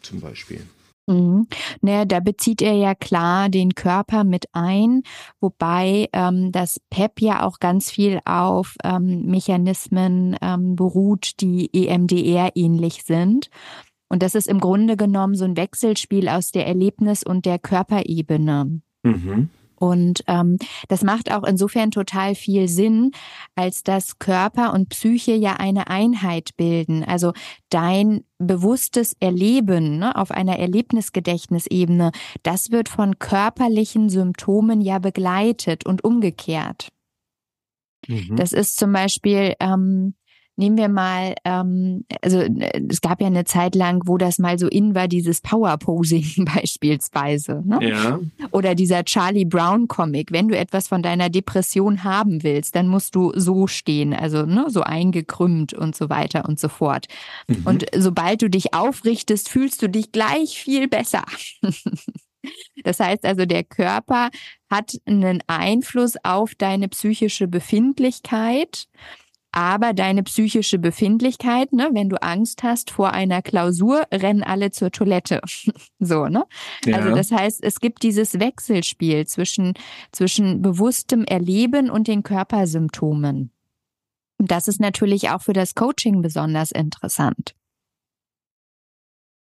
zum Beispiel? Mhm. Naja, da bezieht er ja klar den Körper mit ein, wobei ähm, das PEP ja auch ganz viel auf ähm, Mechanismen ähm, beruht, die EMDR ähnlich sind. Und das ist im Grunde genommen so ein Wechselspiel aus der Erlebnis- und der Körperebene. Mhm. Und ähm, das macht auch insofern total viel Sinn, als dass Körper und Psyche ja eine Einheit bilden. Also dein bewusstes Erleben ne, auf einer Erlebnisgedächtnisebene, das wird von körperlichen Symptomen ja begleitet und umgekehrt. Mhm. Das ist zum Beispiel ähm, Nehmen wir mal, ähm, also äh, es gab ja eine Zeit lang, wo das mal so in war, dieses Power-Posing *laughs* beispielsweise. Ne? Ja. Oder dieser Charlie Brown-Comic. Wenn du etwas von deiner Depression haben willst, dann musst du so stehen, also ne, so eingekrümmt und so weiter und so fort. Mhm. Und sobald du dich aufrichtest, fühlst du dich gleich viel besser. *laughs* Das heißt also, der Körper hat einen Einfluss auf deine psychische Befindlichkeit aber deine psychische Befindlichkeit, ne, wenn du Angst hast vor einer Klausur, rennen alle zur Toilette. *laughs* so, ne? Ja. Also das heißt, es gibt dieses Wechselspiel zwischen, zwischen bewusstem Erleben und den Körpersymptomen. Und das ist natürlich auch für das Coaching besonders interessant.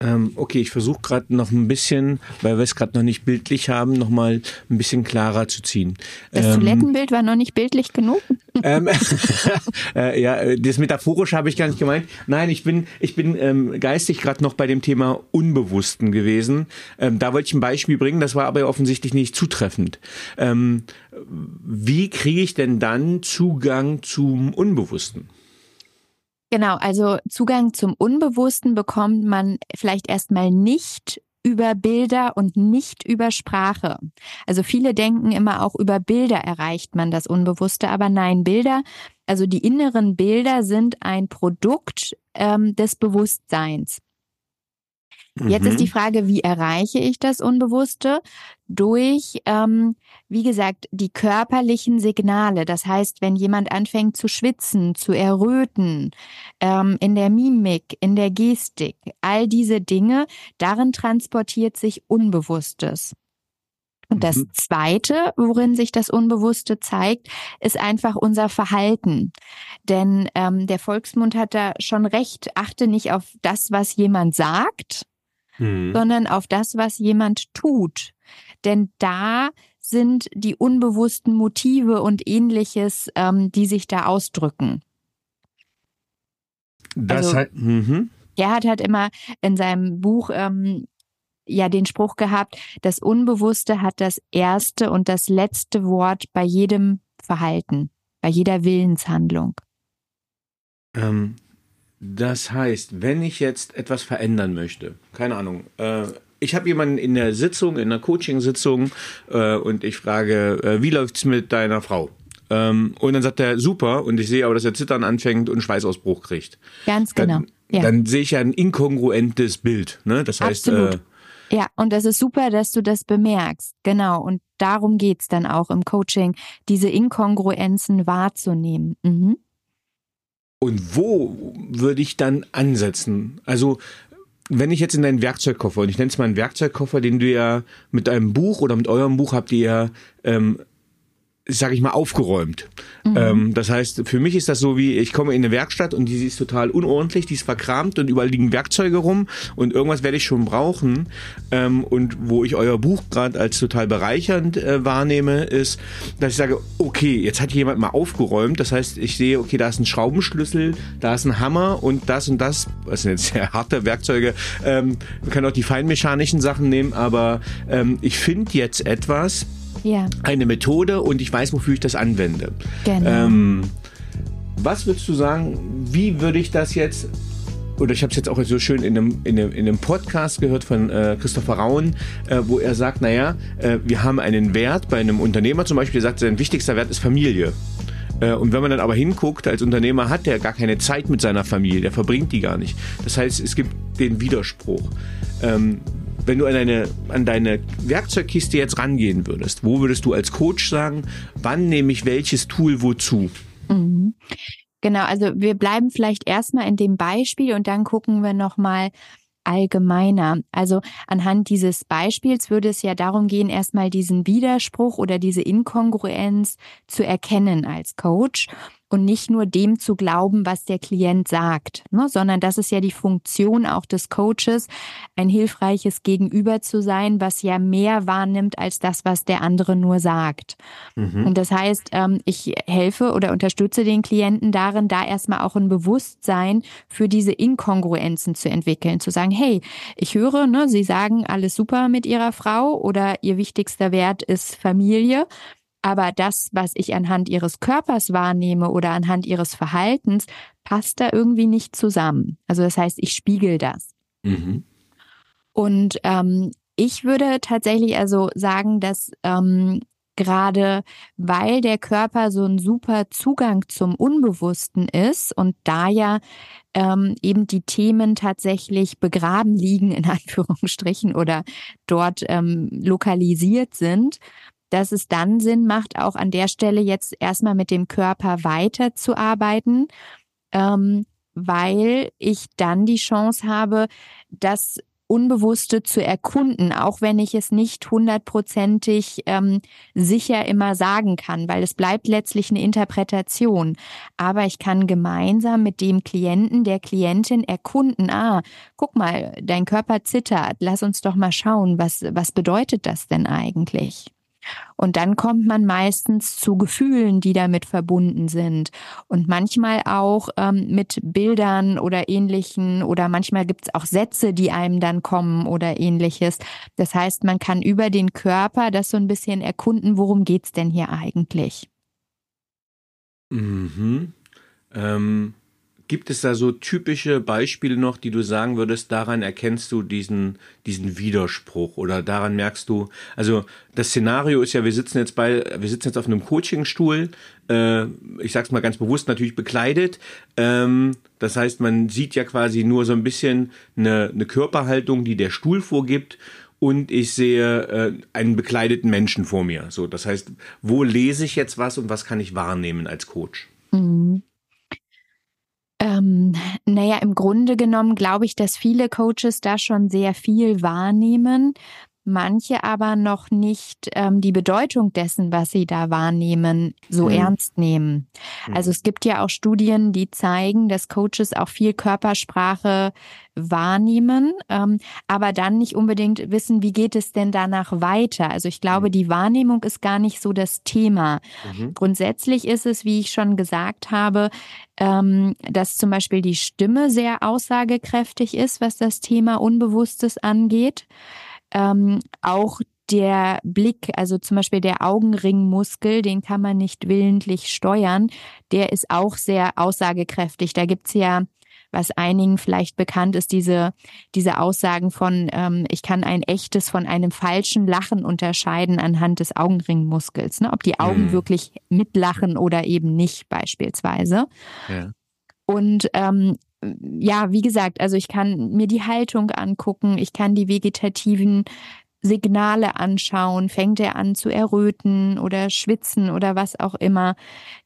Ähm, okay, ich versuche gerade noch ein bisschen, weil wir es gerade noch nicht bildlich haben, noch mal ein bisschen klarer zu ziehen. Das ähm, Toilettenbild war noch nicht bildlich genug. Ähm, *laughs* *laughs* äh, ja, das metaphorisch habe ich gar nicht gemeint. Nein, ich bin, ich bin ähm, geistig gerade noch bei dem Thema Unbewussten gewesen. Ähm, da wollte ich ein Beispiel bringen, das war aber offensichtlich nicht zutreffend. Ähm, wie kriege ich denn dann Zugang zum Unbewussten? Genau, also Zugang zum Unbewussten bekommt man vielleicht erstmal nicht über Bilder und nicht über Sprache. Also viele denken immer auch über Bilder erreicht man das Unbewusste, aber nein, Bilder, also die inneren Bilder sind ein Produkt ähm, des Bewusstseins. Jetzt ist die mhm. Frage, wie erreiche ich das Unbewusste? Durch, ähm, wie gesagt, die körperlichen Signale. Das heißt, wenn jemand anfängt zu schwitzen, zu erröten, ähm, in der Mimik, in der Gestik, all diese Dinge, darin transportiert sich Unbewusstes. Und das mhm. Zweite, worin sich das Unbewusste zeigt, ist einfach unser Verhalten. Denn ähm, der Volksmund hat da schon recht, achte nicht auf das, was jemand sagt, hm. sondern auf das, was jemand tut. Denn da sind die unbewussten Motive und ähnliches, ähm, die sich da ausdrücken. Das also, halt, mhm. Er hat immer in seinem Buch ähm, ja den Spruch gehabt, das Unbewusste hat das erste und das letzte Wort bei jedem Verhalten, bei jeder Willenshandlung. Ähm, das heißt, wenn ich jetzt etwas verändern möchte, keine Ahnung, äh, ich habe jemanden in der Sitzung, in der Coaching-Sitzung äh, und ich frage, äh, wie läuft's mit deiner Frau? Ähm, und dann sagt er, super, und ich sehe aber, dass er Zittern anfängt und Schweißausbruch kriegt. Ganz genau. Dann, ja. dann sehe ich ja ein inkongruentes Bild. Ne? Das heißt, Absolut. Äh, ja, und das ist super, dass du das bemerkst. Genau. Und darum geht's dann auch im Coaching, diese Inkongruenzen wahrzunehmen. Mhm. Und wo würde ich dann ansetzen? Also wenn ich jetzt in deinen Werkzeugkoffer, und ich nenne es mal einen Werkzeugkoffer, den du ja mit einem Buch oder mit eurem Buch habt ihr ja ähm, sage ich mal, aufgeräumt. Mhm. Ähm, das heißt, für mich ist das so wie, ich komme in eine Werkstatt und die ist total unordentlich, die ist verkramt und überall liegen Werkzeuge rum und irgendwas werde ich schon brauchen. Ähm, und wo ich euer Buch gerade als total bereichernd äh, wahrnehme, ist, dass ich sage, okay, jetzt hat jemand mal aufgeräumt. Das heißt, ich sehe, okay, da ist ein Schraubenschlüssel, da ist ein Hammer und das und das, das sind jetzt sehr harte Werkzeuge. Ähm, man kann auch die feinmechanischen Sachen nehmen, aber ähm, ich finde jetzt etwas, ja. eine Methode und ich weiß, wofür ich das anwende. Genau. Ähm, was würdest du sagen, wie würde ich das jetzt oder ich habe es jetzt auch so schön in einem, in einem, in einem Podcast gehört von äh, Christopher Rauen, äh, wo er sagt, naja, äh, wir haben einen Wert bei einem Unternehmer zum Beispiel, der sagt, sein wichtigster Wert ist Familie. Äh, und wenn man dann aber hinguckt, als Unternehmer hat der gar keine Zeit mit seiner Familie, der verbringt die gar nicht. Das heißt, es gibt den Widerspruch. Ähm, wenn du an deine, an deine Werkzeugkiste jetzt rangehen würdest, wo würdest du als Coach sagen, wann nehme ich welches Tool wozu? Mhm. Genau, also wir bleiben vielleicht erstmal in dem Beispiel und dann gucken wir nochmal allgemeiner. Also anhand dieses Beispiels würde es ja darum gehen, erstmal diesen Widerspruch oder diese Inkongruenz zu erkennen als Coach und nicht nur dem zu glauben, was der Klient sagt, ne, sondern das ist ja die Funktion auch des Coaches, ein hilfreiches Gegenüber zu sein, was ja mehr wahrnimmt als das, was der andere nur sagt. Mhm. Und das heißt, ähm, ich helfe oder unterstütze den Klienten darin, da erstmal auch ein Bewusstsein für diese Inkongruenzen zu entwickeln, zu sagen, hey, ich höre, ne, Sie sagen alles super mit Ihrer Frau oder Ihr wichtigster Wert ist Familie. Aber das, was ich anhand ihres Körpers wahrnehme oder anhand ihres Verhaltens, passt da irgendwie nicht zusammen. Also das heißt, ich spiegel das. Mhm. Und ähm, ich würde tatsächlich also sagen, dass ähm, gerade weil der Körper so ein super Zugang zum Unbewussten ist und da ja ähm, eben die Themen tatsächlich begraben liegen, in *laughs* Anführungsstrichen, oder dort ähm, lokalisiert sind, dass es dann Sinn macht, auch an der Stelle jetzt erstmal mit dem Körper weiterzuarbeiten, ähm, weil ich dann die Chance habe, das Unbewusste zu erkunden, auch wenn ich es nicht hundertprozentig ähm, sicher immer sagen kann, weil es bleibt letztlich eine Interpretation. Aber ich kann gemeinsam mit dem Klienten, der Klientin erkunden, ah, guck mal, dein Körper zittert, lass uns doch mal schauen, was, was bedeutet das denn eigentlich? Und dann kommt man meistens zu Gefühlen, die damit verbunden sind. Und manchmal auch ähm, mit Bildern oder ähnlichen oder manchmal gibt es auch Sätze, die einem dann kommen oder ähnliches. Das heißt, man kann über den Körper das so ein bisschen erkunden, worum geht's denn hier eigentlich? Mhm. Ähm, Gibt es da so typische Beispiele noch, die du sagen würdest, daran erkennst du diesen, diesen Widerspruch oder daran merkst du, also das Szenario ist ja, wir sitzen jetzt bei, wir sitzen jetzt auf einem Coachingstuhl, äh, ich sag's mal ganz bewusst, natürlich bekleidet. Ähm, das heißt, man sieht ja quasi nur so ein bisschen eine, eine Körperhaltung, die der Stuhl vorgibt und ich sehe äh, einen bekleideten Menschen vor mir. So, das heißt, wo lese ich jetzt was und was kann ich wahrnehmen als Coach? Mhm. Ähm, naja, im Grunde genommen glaube ich, dass viele Coaches da schon sehr viel wahrnehmen, manche aber noch nicht ähm, die Bedeutung dessen, was sie da wahrnehmen, so mhm. ernst nehmen. Mhm. Also es gibt ja auch Studien, die zeigen, dass Coaches auch viel Körpersprache wahrnehmen, ähm, aber dann nicht unbedingt wissen, wie geht es denn danach weiter. Also ich glaube, mhm. die Wahrnehmung ist gar nicht so das Thema. Mhm. Grundsätzlich ist es, wie ich schon gesagt habe, ähm, dass zum Beispiel die Stimme sehr aussagekräftig ist, was das Thema Unbewusstes angeht ähm, auch der Blick, also zum Beispiel der Augenringmuskel, den kann man nicht willentlich steuern, der ist auch sehr aussagekräftig. Da gibt's ja, was einigen vielleicht bekannt ist, diese, diese Aussagen von, ähm, ich kann ein echtes von einem falschen Lachen unterscheiden anhand des Augenringmuskels, ne? ob die Augen mhm. wirklich mitlachen oder eben nicht beispielsweise. Ja. Und ähm, ja, wie gesagt, also ich kann mir die Haltung angucken, ich kann die vegetativen Signale anschauen, fängt er an zu erröten oder schwitzen oder was auch immer.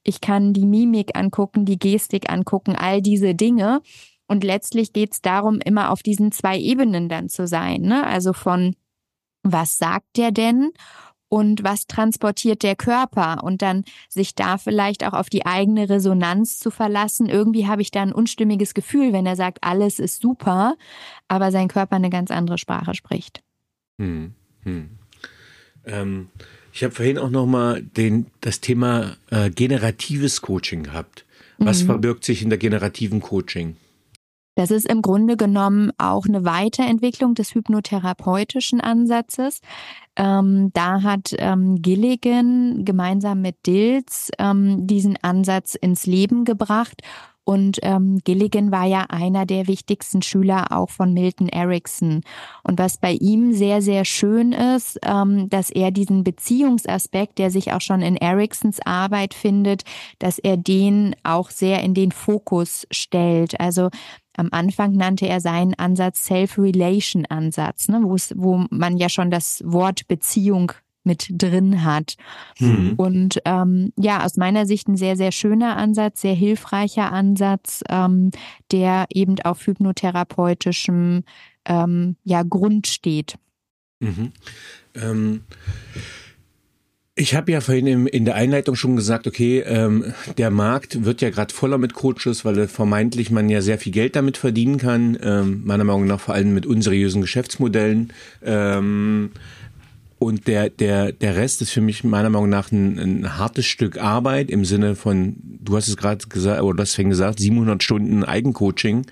Ich kann die Mimik angucken, die Gestik angucken, all diese Dinge. Und letztlich geht es darum, immer auf diesen zwei Ebenen dann zu sein. Ne? Also von was sagt der denn und was transportiert der Körper und dann sich da vielleicht auch auf die eigene Resonanz zu verlassen. Irgendwie habe ich da ein unstimmiges Gefühl, wenn er sagt, alles ist super, aber sein Körper eine ganz andere Sprache spricht. Hm, hm. Ähm, ich habe vorhin auch noch mal den, das Thema äh, generatives Coaching gehabt. Was mhm. verbirgt sich in der generativen Coaching? Das ist im Grunde genommen auch eine Weiterentwicklung des hypnotherapeutischen Ansatzes. Ähm, da hat ähm, Gilligan gemeinsam mit Dills ähm, diesen Ansatz ins Leben gebracht und ähm, Gilligan war ja einer der wichtigsten Schüler auch von Milton Erickson. Und was bei ihm sehr, sehr schön ist, ähm, dass er diesen Beziehungsaspekt, der sich auch schon in Ericksons Arbeit findet, dass er den auch sehr in den Fokus stellt. Also am Anfang nannte er seinen Ansatz Self-Relation-Ansatz, ne, wo man ja schon das Wort Beziehung mit drin hat. Mhm. Und ähm, ja, aus meiner Sicht ein sehr, sehr schöner Ansatz, sehr hilfreicher Ansatz, ähm, der eben auf hypnotherapeutischem ähm, ja, Grund steht. Mhm. Ähm, ich habe ja vorhin im, in der Einleitung schon gesagt, okay, ähm, der Markt wird ja gerade voller mit Coaches, weil vermeintlich man ja sehr viel Geld damit verdienen kann, ähm, meiner Meinung nach vor allem mit unseriösen Geschäftsmodellen. Ähm, und der, der, der Rest ist für mich meiner Meinung nach ein, ein hartes Stück Arbeit im Sinne von, du hast es gerade gesagt, oder das fängt gesagt, 700 Stunden Eigencoaching.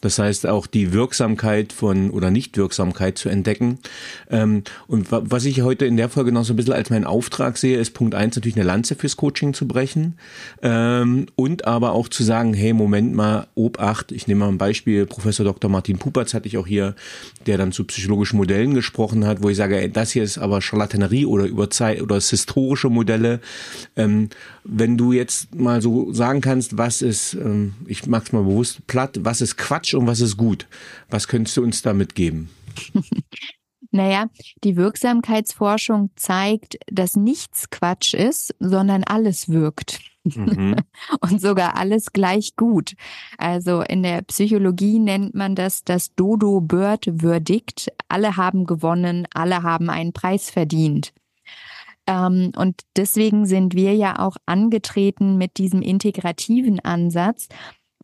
Das heißt auch die Wirksamkeit von oder Nichtwirksamkeit zu entdecken. Ähm, und was ich heute in der Folge noch so ein bisschen als meinen Auftrag sehe, ist Punkt eins natürlich eine Lanze fürs Coaching zu brechen. Ähm, und aber auch zu sagen, hey, Moment mal, Obacht, ich nehme mal ein Beispiel, Professor Dr. Martin Pupatz hatte ich auch hier, der dann zu psychologischen Modellen gesprochen hat, wo ich sage, ey, das hier ist aber aber Charlatanerie oder über Zeit oder historische Modelle. Ähm, wenn du jetzt mal so sagen kannst, was ist, ähm, ich mag's mal bewusst platt, was ist Quatsch und was ist gut? Was könntest du uns da mitgeben? *laughs* Naja, die Wirksamkeitsforschung zeigt, dass nichts Quatsch ist, sondern alles wirkt. Mhm. *laughs* Und sogar alles gleich gut. Also in der Psychologie nennt man das das Dodo-Bird-Verdikt. Alle haben gewonnen, alle haben einen Preis verdient. Ähm, und deswegen sind wir ja auch angetreten mit diesem integrativen Ansatz,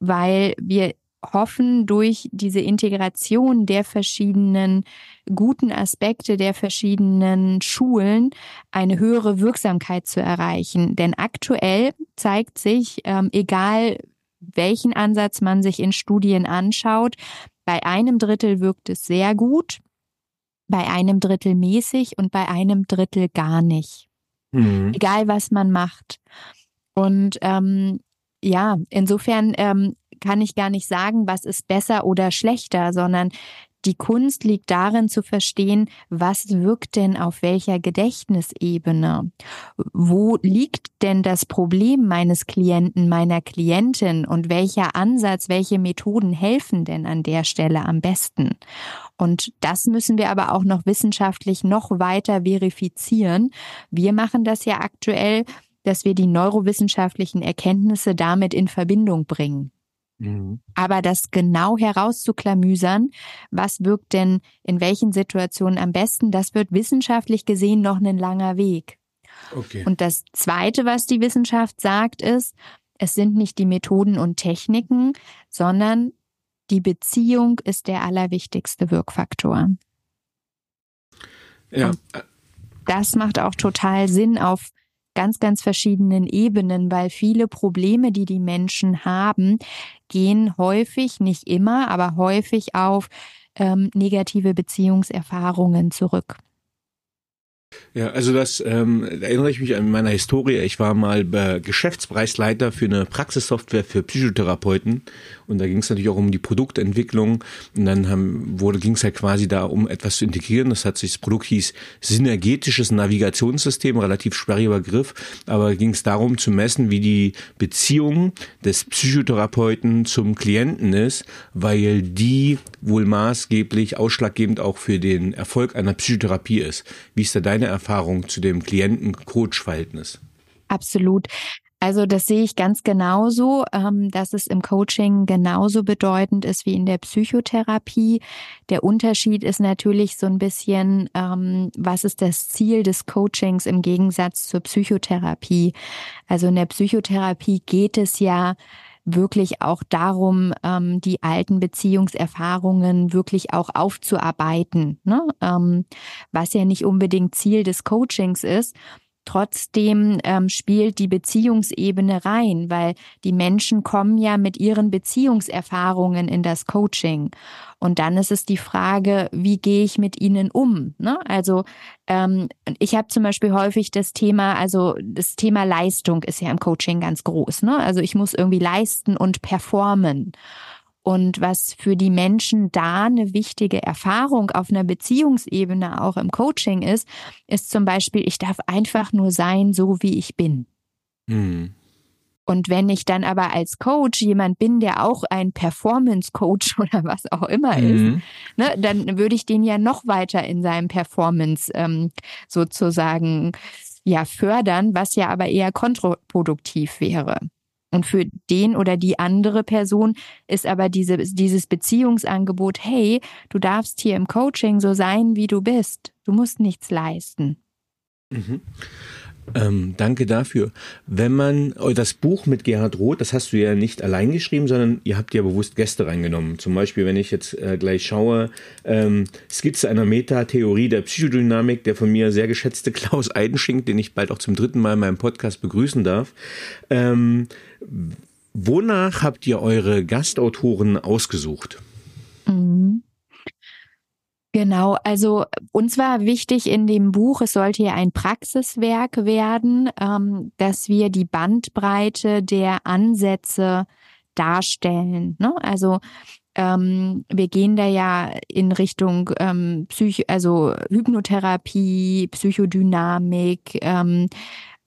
weil wir hoffen, durch diese Integration der verschiedenen guten Aspekte der verschiedenen Schulen eine höhere Wirksamkeit zu erreichen. Denn aktuell zeigt sich, ähm, egal welchen Ansatz man sich in Studien anschaut, bei einem Drittel wirkt es sehr gut, bei einem Drittel mäßig und bei einem Drittel gar nicht. Mhm. Egal was man macht. Und ähm, ja, insofern ähm, kann ich gar nicht sagen, was ist besser oder schlechter, sondern die Kunst liegt darin zu verstehen, was wirkt denn auf welcher Gedächtnisebene? Wo liegt denn das Problem meines Klienten, meiner Klientin und welcher Ansatz, welche Methoden helfen denn an der Stelle am besten? Und das müssen wir aber auch noch wissenschaftlich noch weiter verifizieren. Wir machen das ja aktuell, dass wir die neurowissenschaftlichen Erkenntnisse damit in Verbindung bringen. Mhm. Aber das genau herauszuklamüsern, was wirkt denn in welchen Situationen am besten, das wird wissenschaftlich gesehen noch ein langer Weg. Okay. Und das Zweite, was die Wissenschaft sagt, ist, es sind nicht die Methoden und Techniken, sondern die Beziehung ist der allerwichtigste Wirkfaktor. Ja. Und das macht auch total Sinn auf ganz, ganz verschiedenen Ebenen, weil viele Probleme, die die Menschen haben, gehen häufig, nicht immer, aber häufig auf ähm, negative Beziehungserfahrungen zurück. Ja, also das ähm, da erinnere ich mich an meiner Historie. Ich war mal Geschäftspreisleiter für eine Praxissoftware für Psychotherapeuten und da ging es natürlich auch um die Produktentwicklung und dann ging es halt quasi da um etwas zu integrieren. Das hat sich das Produkt hieß synergetisches Navigationssystem, relativ sperriger Begriff, aber ging es darum zu messen, wie die Beziehung des Psychotherapeuten zum Klienten ist, weil die wohl maßgeblich ausschlaggebend auch für den Erfolg einer Psychotherapie ist. Wie ist da dein deine Erfahrung zu dem Klienten-Coach-Verhältnis? Absolut. Also das sehe ich ganz genauso, ähm, dass es im Coaching genauso bedeutend ist wie in der Psychotherapie. Der Unterschied ist natürlich so ein bisschen, ähm, was ist das Ziel des Coachings im Gegensatz zur Psychotherapie. Also in der Psychotherapie geht es ja wirklich auch darum, ähm, die alten Beziehungserfahrungen wirklich auch aufzuarbeiten, ne? was ja nicht unbedingt Ziel des Coachings ist. Trotzdem ähm, spielt die Beziehungsebene rein, weil die Menschen kommen ja mit ihren Beziehungserfahrungen in das Coaching. Und dann ist es die Frage, wie gehe ich mit ihnen um? Ne? Also ähm, ich habe zum Beispiel häufig das Thema, also das Thema Leistung ist ja im Coaching ganz groß. Ne? Also ich muss irgendwie leisten und performen. Und was für die Menschen da eine wichtige Erfahrung auf einer Beziehungsebene auch im Coaching ist, ist zum Beispiel, ich darf einfach nur sein, so wie ich bin. Mhm. Und wenn ich dann aber als Coach jemand bin, der auch ein Performance-Coach *laughs* oder was auch immer mhm. ist, ne, dann würde ich den ja noch weiter in seinem Performance ähm, sozusagen ja fördern, was ja aber eher kontraproduktiv wäre. Und für den oder die andere Person ist aber diese, dieses Beziehungsangebot, hey, du darfst hier im Coaching so sein, wie du bist. Du musst nichts leisten. Mhm. Ähm, danke dafür. Wenn man oh, das Buch mit Gerhard Roth, das hast du ja nicht allein geschrieben, sondern ihr habt ja bewusst Gäste reingenommen. Zum Beispiel, wenn ich jetzt äh, gleich schaue, ähm, Skizze einer Metatheorie der Psychodynamik, der von mir sehr geschätzte *laughs* Klaus Eidenschink, den ich bald auch zum dritten Mal in meinem Podcast begrüßen darf. Ähm, wonach habt ihr eure Gastautoren ausgesucht? Mhm. Genau, also uns war wichtig in dem Buch, es sollte ja ein Praxiswerk werden, ähm, dass wir die Bandbreite der Ansätze darstellen. Ne? Also ähm, wir gehen da ja in Richtung ähm, Psych also Hypnotherapie, Psychodynamik, ähm,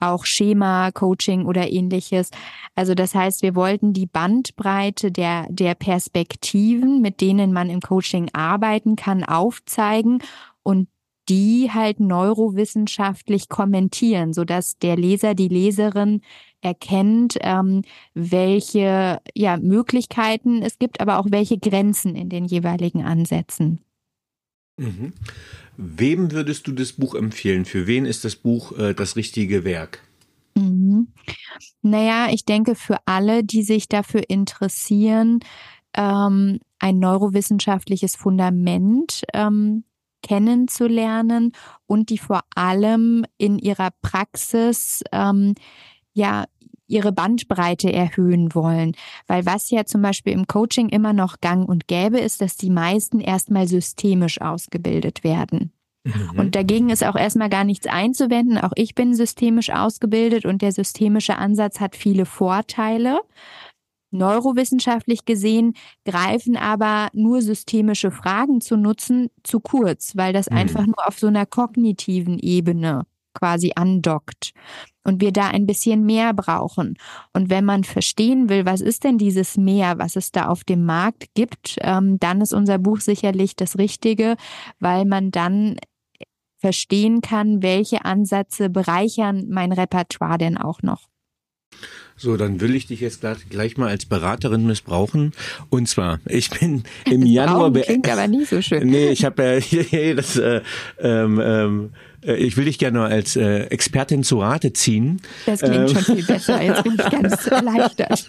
auch Schema, Coaching oder ähnliches. Also das heißt, wir wollten die Bandbreite der, der Perspektiven, mit denen man im Coaching arbeiten kann, aufzeigen und die halt neurowissenschaftlich kommentieren, so dass der Leser, die Leserin erkennt, ähm, welche ja, Möglichkeiten es gibt, aber auch welche Grenzen in den jeweiligen Ansätzen. Mhm. Wem würdest du das Buch empfehlen? Für wen ist das Buch äh, das richtige Werk? Mhm. Naja, ich denke für alle, die sich dafür interessieren, ähm, ein neurowissenschaftliches Fundament ähm, kennenzulernen und die vor allem in ihrer Praxis ähm, ja ihre Bandbreite erhöhen wollen. Weil was ja zum Beispiel im Coaching immer noch gang und gäbe, ist, dass die meisten erstmal systemisch ausgebildet werden. Mhm. Und dagegen ist auch erstmal gar nichts einzuwenden. Auch ich bin systemisch ausgebildet und der systemische Ansatz hat viele Vorteile. Neurowissenschaftlich gesehen greifen aber nur systemische Fragen zu nutzen zu kurz, weil das mhm. einfach nur auf so einer kognitiven Ebene quasi andockt und wir da ein bisschen mehr brauchen. Und wenn man verstehen will, was ist denn dieses Mehr, was es da auf dem Markt gibt, ähm, dann ist unser Buch sicherlich das Richtige, weil man dann verstehen kann, welche Ansätze bereichern mein Repertoire denn auch noch. So, dann will ich dich jetzt gleich mal als Beraterin missbrauchen. Und zwar, ich bin im *laughs* Januar. Klingt aber nie so schön. Nee, ich habe *laughs* ja das äh, ähm, ähm, äh, ich will dich gerne als äh, Expertin zu Rate ziehen. Das klingt ähm, schon viel besser. Jetzt bin ich ganz *laughs* erleichtert.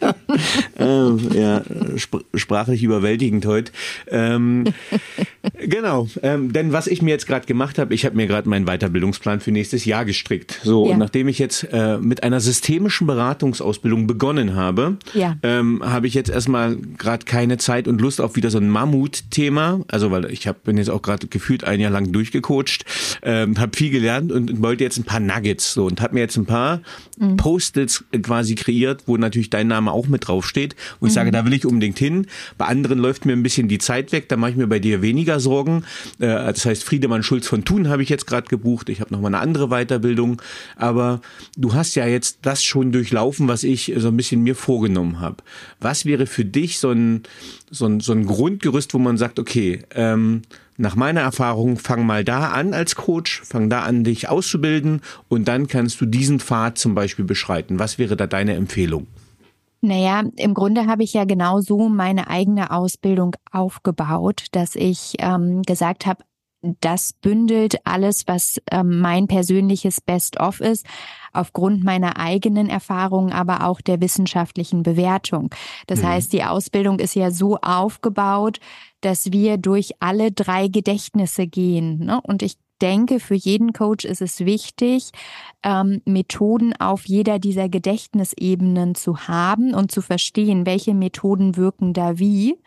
ähm, ja, sp sprachlich überwältigend heute. Ähm, genau, ähm, denn was ich mir jetzt gerade gemacht habe, ich habe mir gerade meinen Weiterbildungsplan für nächstes Jahr gestrickt. So, ja. und nachdem ich jetzt äh, mit einer systemischen Beratungsausbildung begonnen habe, ja. ähm, habe ich jetzt erstmal gerade keine Zeit und Lust auf wieder so ein Mammut-Thema. Also, weil ich hab, bin jetzt auch gerade gefühlt ein Jahr lang durchgecoacht, ähm, habe viel gelernt und wollte jetzt ein paar Nuggets so und habe mir jetzt ein paar mhm. Post-its quasi kreiert, wo natürlich dein Name auch mit drauf steht. Und ich mhm. sage, da will ich unbedingt hin. Bei anderen läuft mir ein bisschen die Zeit weg, da mache ich mir bei dir weniger Sorgen. Äh, das heißt, Friedemann Schulz von Thun habe ich jetzt gerade gebucht. Ich habe noch mal eine andere Weiterbildung. Aber du hast ja jetzt das schon durchlaufen, was ich so ein bisschen mir vorgenommen habe. Was wäre für dich so ein, so ein, so ein Grundgerüst, wo man sagt, okay, ähm, nach meiner Erfahrung, fang mal da an als Coach, fang da an, dich auszubilden und dann kannst du diesen Pfad zum Beispiel beschreiten. Was wäre da deine Empfehlung? Naja, im Grunde habe ich ja genau so meine eigene Ausbildung aufgebaut, dass ich ähm, gesagt habe, das bündelt alles, was ähm, mein persönliches Best-of ist, aufgrund meiner eigenen Erfahrungen, aber auch der wissenschaftlichen Bewertung. Das mhm. heißt, die Ausbildung ist ja so aufgebaut, dass wir durch alle drei Gedächtnisse gehen. Ne? Und ich denke, für jeden Coach ist es wichtig, ähm, Methoden auf jeder dieser Gedächtnisebenen zu haben und zu verstehen, welche Methoden wirken da wie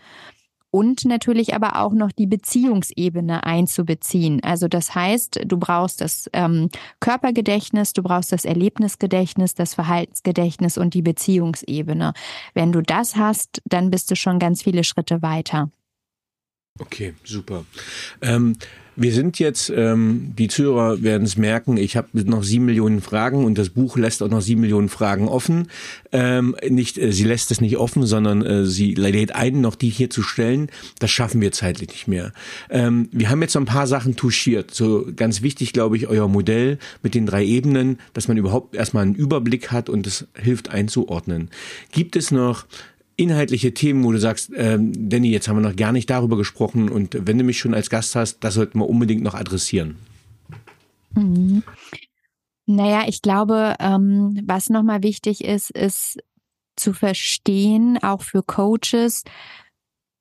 und natürlich aber auch noch die Beziehungsebene einzubeziehen. Also das heißt, du brauchst das ähm, Körpergedächtnis, du brauchst das Erlebnisgedächtnis, das Verhaltensgedächtnis und die Beziehungsebene. Wenn du das hast, dann bist du schon ganz viele Schritte weiter. Okay, super. Ähm, wir sind jetzt, ähm, die Zuhörer werden es merken, ich habe noch sieben Millionen Fragen und das Buch lässt auch noch sieben Millionen Fragen offen. Ähm, nicht, äh, sie lässt es nicht offen, sondern äh, sie lädt ein, noch die hier zu stellen. Das schaffen wir zeitlich nicht mehr. Ähm, wir haben jetzt so ein paar Sachen touchiert. So ganz wichtig, glaube ich, euer Modell mit den drei Ebenen, dass man überhaupt erstmal einen Überblick hat und es hilft einzuordnen. Gibt es noch inhaltliche Themen, wo du sagst, ähm, Danny, jetzt haben wir noch gar nicht darüber gesprochen und wenn du mich schon als Gast hast, das sollten wir unbedingt noch adressieren. Mhm. Naja, ich glaube, ähm, was nochmal wichtig ist, ist zu verstehen, auch für Coaches,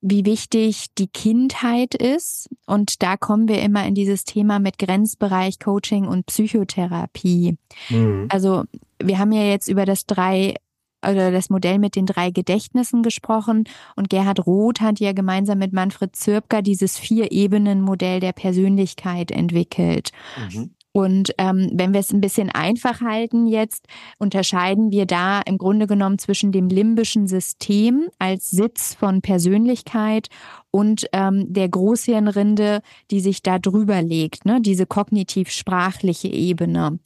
wie wichtig die Kindheit ist. Und da kommen wir immer in dieses Thema mit Grenzbereich Coaching und Psychotherapie. Mhm. Also wir haben ja jetzt über das drei oder das Modell mit den drei Gedächtnissen gesprochen und Gerhard Roth hat ja gemeinsam mit Manfred Zürpker dieses Vier-Ebenen-Modell der Persönlichkeit entwickelt. Mhm. Und ähm, wenn wir es ein bisschen einfach halten jetzt, unterscheiden wir da im Grunde genommen zwischen dem limbischen System als Sitz von Persönlichkeit und ähm, der Großhirnrinde, die sich da drüber legt, ne? diese kognitiv-sprachliche Ebene.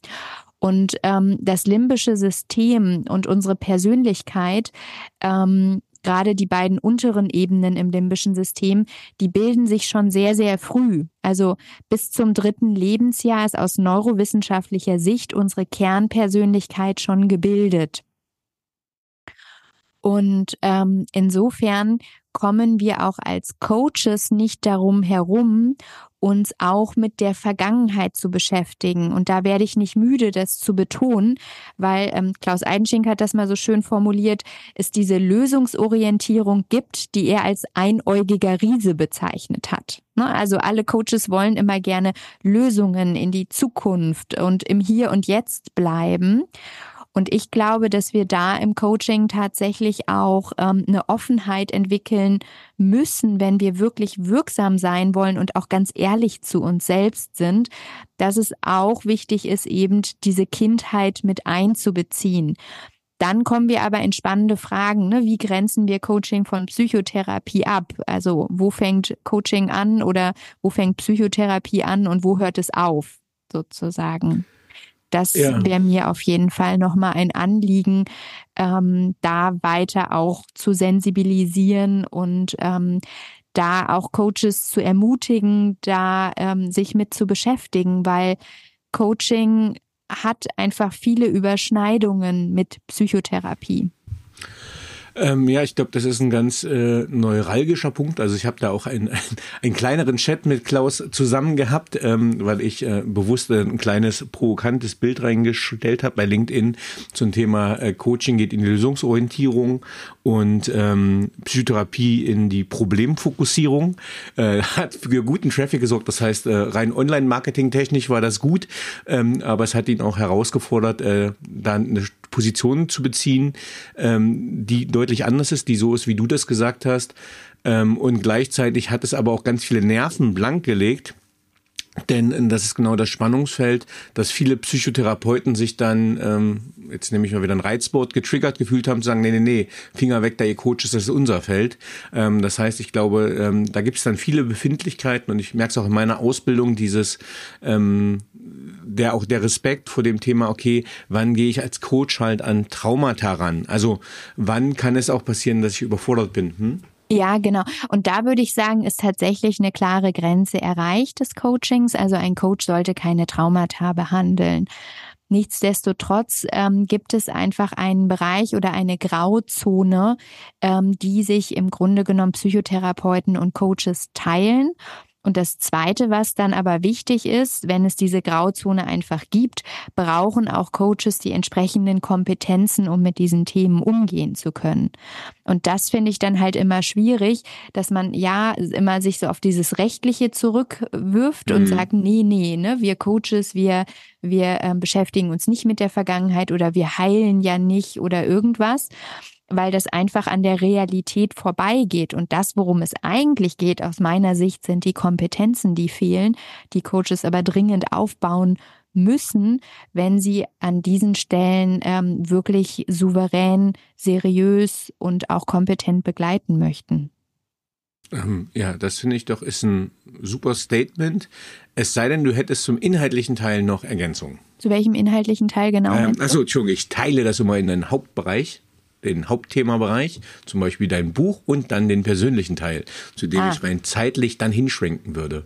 Und ähm, das limbische System und unsere Persönlichkeit, ähm, gerade die beiden unteren Ebenen im limbischen System, die bilden sich schon sehr, sehr früh. Also bis zum dritten Lebensjahr ist aus neurowissenschaftlicher Sicht unsere Kernpersönlichkeit schon gebildet. Und ähm, insofern kommen wir auch als Coaches nicht darum herum, uns auch mit der Vergangenheit zu beschäftigen. Und da werde ich nicht müde, das zu betonen, weil ähm, Klaus Eidenschink hat das mal so schön formuliert, es diese Lösungsorientierung gibt, die er als einäugiger Riese bezeichnet hat. Ne? Also alle Coaches wollen immer gerne Lösungen in die Zukunft und im Hier und Jetzt bleiben. Und ich glaube, dass wir da im Coaching tatsächlich auch ähm, eine Offenheit entwickeln müssen, wenn wir wirklich wirksam sein wollen und auch ganz ehrlich zu uns selbst sind, dass es auch wichtig ist, eben diese Kindheit mit einzubeziehen. Dann kommen wir aber in spannende Fragen. Ne? Wie grenzen wir Coaching von Psychotherapie ab? Also wo fängt Coaching an oder wo fängt Psychotherapie an und wo hört es auf, sozusagen? Das ja. wäre mir auf jeden Fall nochmal ein Anliegen, ähm, da weiter auch zu sensibilisieren und ähm, da auch Coaches zu ermutigen, da ähm, sich mit zu beschäftigen, weil Coaching hat einfach viele Überschneidungen mit Psychotherapie. Ähm, ja, ich glaube, das ist ein ganz äh, neuralgischer Punkt. Also ich habe da auch *laughs* einen, einen kleineren Chat mit Klaus zusammen gehabt, ähm, weil ich äh, bewusst ein kleines provokantes Bild reingestellt habe bei LinkedIn zum Thema äh, Coaching geht in die Lösungsorientierung und ähm, Psychotherapie in die Problemfokussierung. Äh, *laughs* hat für guten Traffic gesorgt. Das heißt, äh, rein Online-Marketing-technisch war das gut, ähm, aber es hat ihn auch herausgefordert, äh, dann eine Position zu beziehen, ähm, die deutlich anders ist, die so ist, wie du das gesagt hast. Ähm, und gleichzeitig hat es aber auch ganz viele Nerven blank gelegt. Denn das ist genau das Spannungsfeld, dass viele Psychotherapeuten sich dann, ähm, jetzt nehme ich mal wieder ein Reizwort, getriggert gefühlt haben, zu sagen, nee, nee, nee, Finger weg, da ihr Coaches, das ist unser Feld. Ähm, das heißt, ich glaube, ähm, da gibt es dann viele Befindlichkeiten und ich merke es auch in meiner Ausbildung, dieses ähm, der auch der Respekt vor dem Thema, okay, wann gehe ich als Coach halt an Traumata ran? Also wann kann es auch passieren, dass ich überfordert bin? Hm? Ja, genau. Und da würde ich sagen, ist tatsächlich eine klare Grenze erreicht des Coachings. Also ein Coach sollte keine Traumata behandeln. Nichtsdestotrotz ähm, gibt es einfach einen Bereich oder eine Grauzone, ähm, die sich im Grunde genommen Psychotherapeuten und Coaches teilen. Und das Zweite, was dann aber wichtig ist, wenn es diese Grauzone einfach gibt, brauchen auch Coaches die entsprechenden Kompetenzen, um mit diesen Themen umgehen zu können. Und das finde ich dann halt immer schwierig, dass man ja immer sich so auf dieses Rechtliche zurückwirft mhm. und sagt, nee, nee, ne, wir Coaches, wir, wir äh, beschäftigen uns nicht mit der Vergangenheit oder wir heilen ja nicht oder irgendwas weil das einfach an der Realität vorbeigeht. Und das, worum es eigentlich geht, aus meiner Sicht, sind die Kompetenzen, die fehlen, die Coaches aber dringend aufbauen müssen, wenn sie an diesen Stellen ähm, wirklich souverän, seriös und auch kompetent begleiten möchten. Ähm, ja, das finde ich doch ist ein super Statement. Es sei denn, du hättest zum inhaltlichen Teil noch Ergänzungen. Zu welchem inhaltlichen Teil genau? Ähm, also, Entschuldigung, ich teile das immer in einen Hauptbereich den Hauptthemabereich, zum Beispiel dein Buch und dann den persönlichen Teil, zu dem ah. ich rein zeitlich dann hinschwenken würde.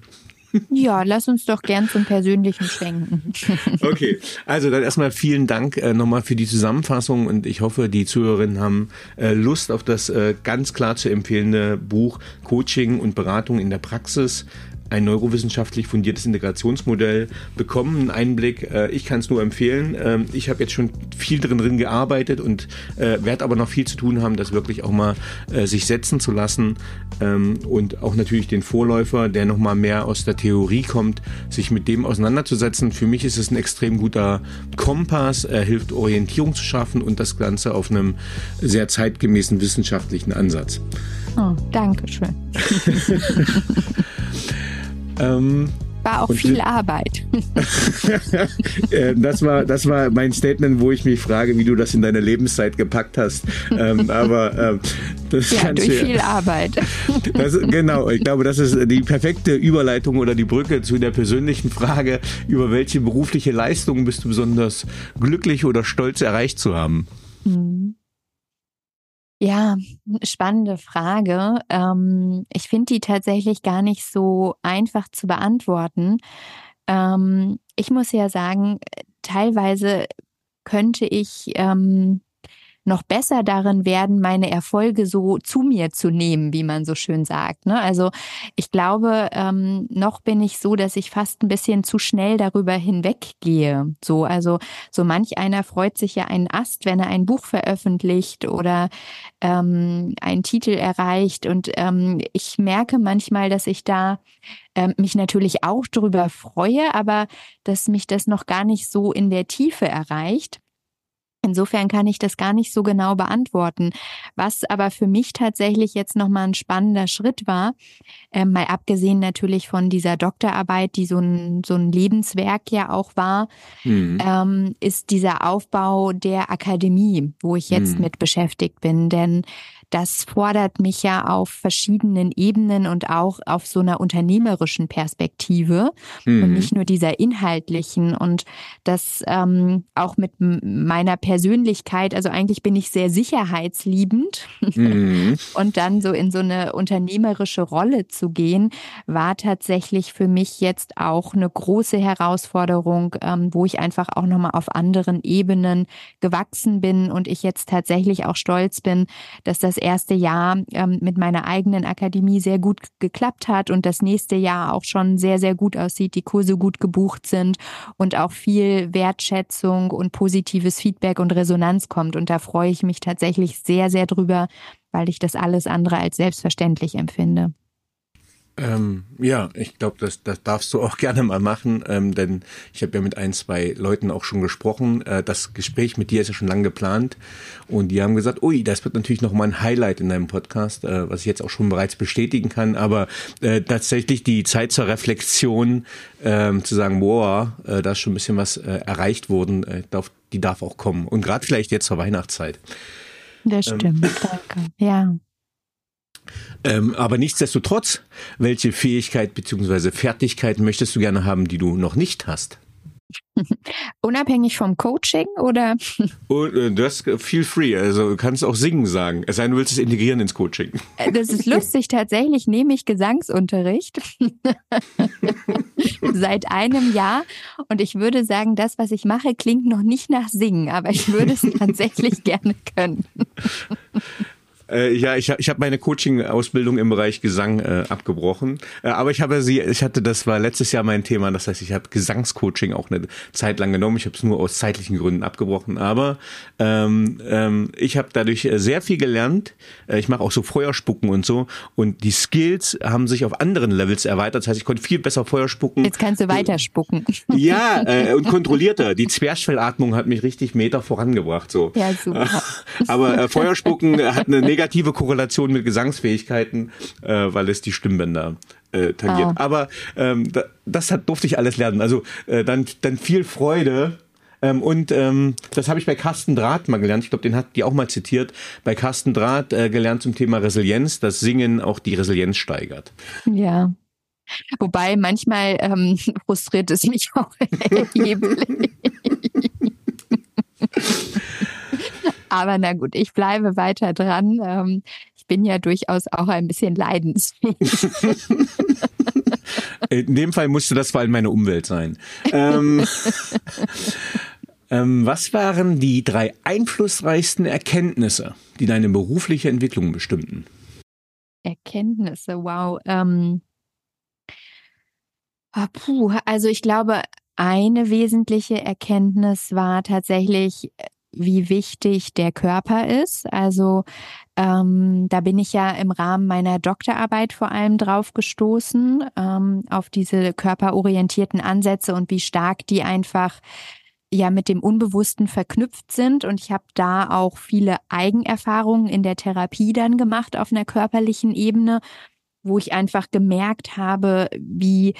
*laughs* Ja, lass uns doch gern zum Persönlichen schwenken. *laughs* Okay, also dann erstmal vielen Dank äh, nochmal für die Zusammenfassung und ich hoffe, die Zuhörerinnen haben äh, Lust auf das äh, ganz klar zu empfehlende Buch Coaching und Beratung in der Praxis ein neurowissenschaftlich fundiertes Integrationsmodell bekommen. Einen Einblick, äh, ich kann es nur empfehlen. Ähm, ich habe jetzt schon viel drin, drin gearbeitet und äh, werde aber noch viel zu tun haben, das wirklich auch mal äh, sich setzen zu lassen ähm, und auch natürlich den Vorläufer, der noch mal mehr aus der Theorie kommt, sich mit dem auseinanderzusetzen. Für mich ist es ein extrem guter Kompass, er hilft Orientierung zu schaffen und das Ganze auf einem sehr zeitgemäßen wissenschaftlichen Ansatz. Oh, danke schön. *laughs* Ähm, war auch viel Arbeit. *laughs* Äh, das war, das war mein Statement, wo ich mich frage, wie du das in deine Lebenszeit gepackt hast. ähm, *laughs* aber ähm, das ja, durch ja, viel Arbeit. *laughs* Das, genau, ich glaube, das ist die perfekte Überleitung oder die Brücke zu der persönlichen Frage, über welche berufliche Leistungen bist du besonders glücklich oder stolz erreicht zu haben? Mhm. Ja, spannende Frage. Ähm, ich finde die tatsächlich gar nicht so einfach zu beantworten. Ähm, ich muss ja sagen, teilweise könnte ich ähm, noch besser darin werden, meine Erfolge so zu mir zu nehmen, wie man so schön sagt. Ne? Also ich glaube, ähm, noch bin ich so, dass ich fast ein bisschen zu schnell darüber hinweggehe. So, also so manch einer freut sich ja einen Ast, wenn er ein Buch veröffentlicht oder ähm, einen Titel erreicht. Und ähm, ich merke manchmal, dass ich da ähm, mich natürlich auch darüber freue, aber dass mich das noch gar nicht so in der Tiefe erreicht. Insofern kann ich das gar nicht so genau beantworten. Was aber für mich tatsächlich jetzt nochmal ein spannender Schritt war, äh, mal abgesehen natürlich von dieser Doktorarbeit, die so ein, so ein Lebenswerk ja auch war, mhm. ähm, ist dieser Aufbau der Akademie, wo ich jetzt mhm. mit beschäftigt bin. Denn das fordert mich ja auf verschiedenen Ebenen und auch auf so einer unternehmerischen Perspektive mhm. und nicht nur dieser inhaltlichen. Und das ähm, auch mit meiner Persönlichkeit, also eigentlich bin ich sehr sicherheitsliebend mhm. *laughs* und dann so in so eine unternehmerische Rolle zu gehen, war tatsächlich für mich jetzt auch eine große Herausforderung, ähm, wo ich einfach auch nochmal auf anderen Ebenen gewachsen bin und ich jetzt tatsächlich auch stolz bin, dass das das erste Jahr ähm, mit meiner eigenen Akademie sehr gut geklappt hat und das nächste Jahr auch schon sehr, sehr gut aussieht, die Kurse gut gebucht sind und auch viel Wertschätzung und positives Feedback und Resonanz kommt. Und da freue ich mich tatsächlich sehr, sehr drüber, weil ich das alles andere als selbstverständlich empfinde. Ähm, ja, ich glaube, das, das darfst du *laughs* auch gerne mal machen, ähm, denn ich habe ja mit ein, zwei Leuten auch schon gesprochen. Äh, das Gespräch mit dir ist ja schon lange geplant und die haben gesagt, ui, das wird natürlich noch mal ein Highlight in deinem Podcast, äh, was ich jetzt auch schon bereits bestätigen kann. Aber äh, tatsächlich die Zeit zur Reflexion, äh, zu sagen, boah, äh, da ist schon ein bisschen was äh, erreicht worden, äh, darf, die darf auch kommen und gerade vielleicht jetzt zur Weihnachtszeit. Das stimmt, ähm, danke. Ja. Ähm, aber nichtsdestotrotz, welche Fähigkeit bzw. Fertigkeit möchtest du gerne haben, die du noch nicht hast? *laughs* Unabhängig vom Coaching oder? *laughs* Und, äh, du hast feel free, also du kannst auch singen sagen. Es sei denn, du willst es integrieren ins Coaching. Äh, das ist lustig, tatsächlich nehme ich Gesangsunterricht *laughs* seit einem Jahr und ich würde sagen, das, was ich mache, klingt noch nicht nach Singen, aber ich würde es tatsächlich gerne können. Äh, ja, ich, ich habe meine Coaching-Ausbildung im Bereich Gesang äh, abgebrochen. Äh, aber ich habe sie, ich hatte, das war letztes Jahr mein Thema, das heißt, ich habe Gesangscoaching auch eine Zeit lang genommen. Ich habe es nur aus zeitlichen Gründen abgebrochen. Aber ähm, ähm, ich habe dadurch äh, sehr viel gelernt. Äh, ich mache auch so Feuerspucken und so. Und die Skills haben sich auf anderen Levels erweitert. Das heißt, ich konnte viel besser Feuer spucken. Jetzt kannst du weiter spucken. *laughs* Ja, äh, und kontrollierter. Die Zwerchfellatmung hat mich richtig Meter vorangebracht. So. Ja, super. *laughs* Aber äh, Feuerspucken hat eine negative Korrelation mit Gesangsfähigkeiten, äh, weil es die Stimmbänder äh, tangiert. Ah. Aber ähm, da, das hat, durfte ich alles lernen. Also äh, dann, dann viel Freude. Ähm, und ähm, das habe ich bei Carsten Draht mal gelernt. Ich glaube, den hat die auch mal zitiert. Bei Carsten Draht äh, gelernt zum Thema Resilienz, dass Singen auch die Resilienz steigert. Ja. Wobei manchmal ähm, frustriert es mich *laughs* auch erheblich. Aber na gut, ich bleibe weiter dran. Ähm, ich bin ja durchaus auch ein bisschen leidensfähig. *laughs* In dem Fall musste das vor allem meine Umwelt sein. Ähm, ähm, was waren die drei einflussreichsten Erkenntnisse, die deine berufliche Entwicklung bestimmten? Erkenntnisse, wow. Ähm, oh, puh, also ich glaube, eine wesentliche Erkenntnis war tatsächlich, wie wichtig der Körper ist. Also ähm, da bin ich ja im Rahmen meiner Doktorarbeit vor allem drauf gestoßen, ähm, auf diese körperorientierten Ansätze und wie stark die einfach ja mit dem Unbewussten verknüpft sind. Und ich habe da auch viele Eigenerfahrungen in der Therapie dann gemacht auf einer körperlichen Ebene, wo ich einfach gemerkt habe, wie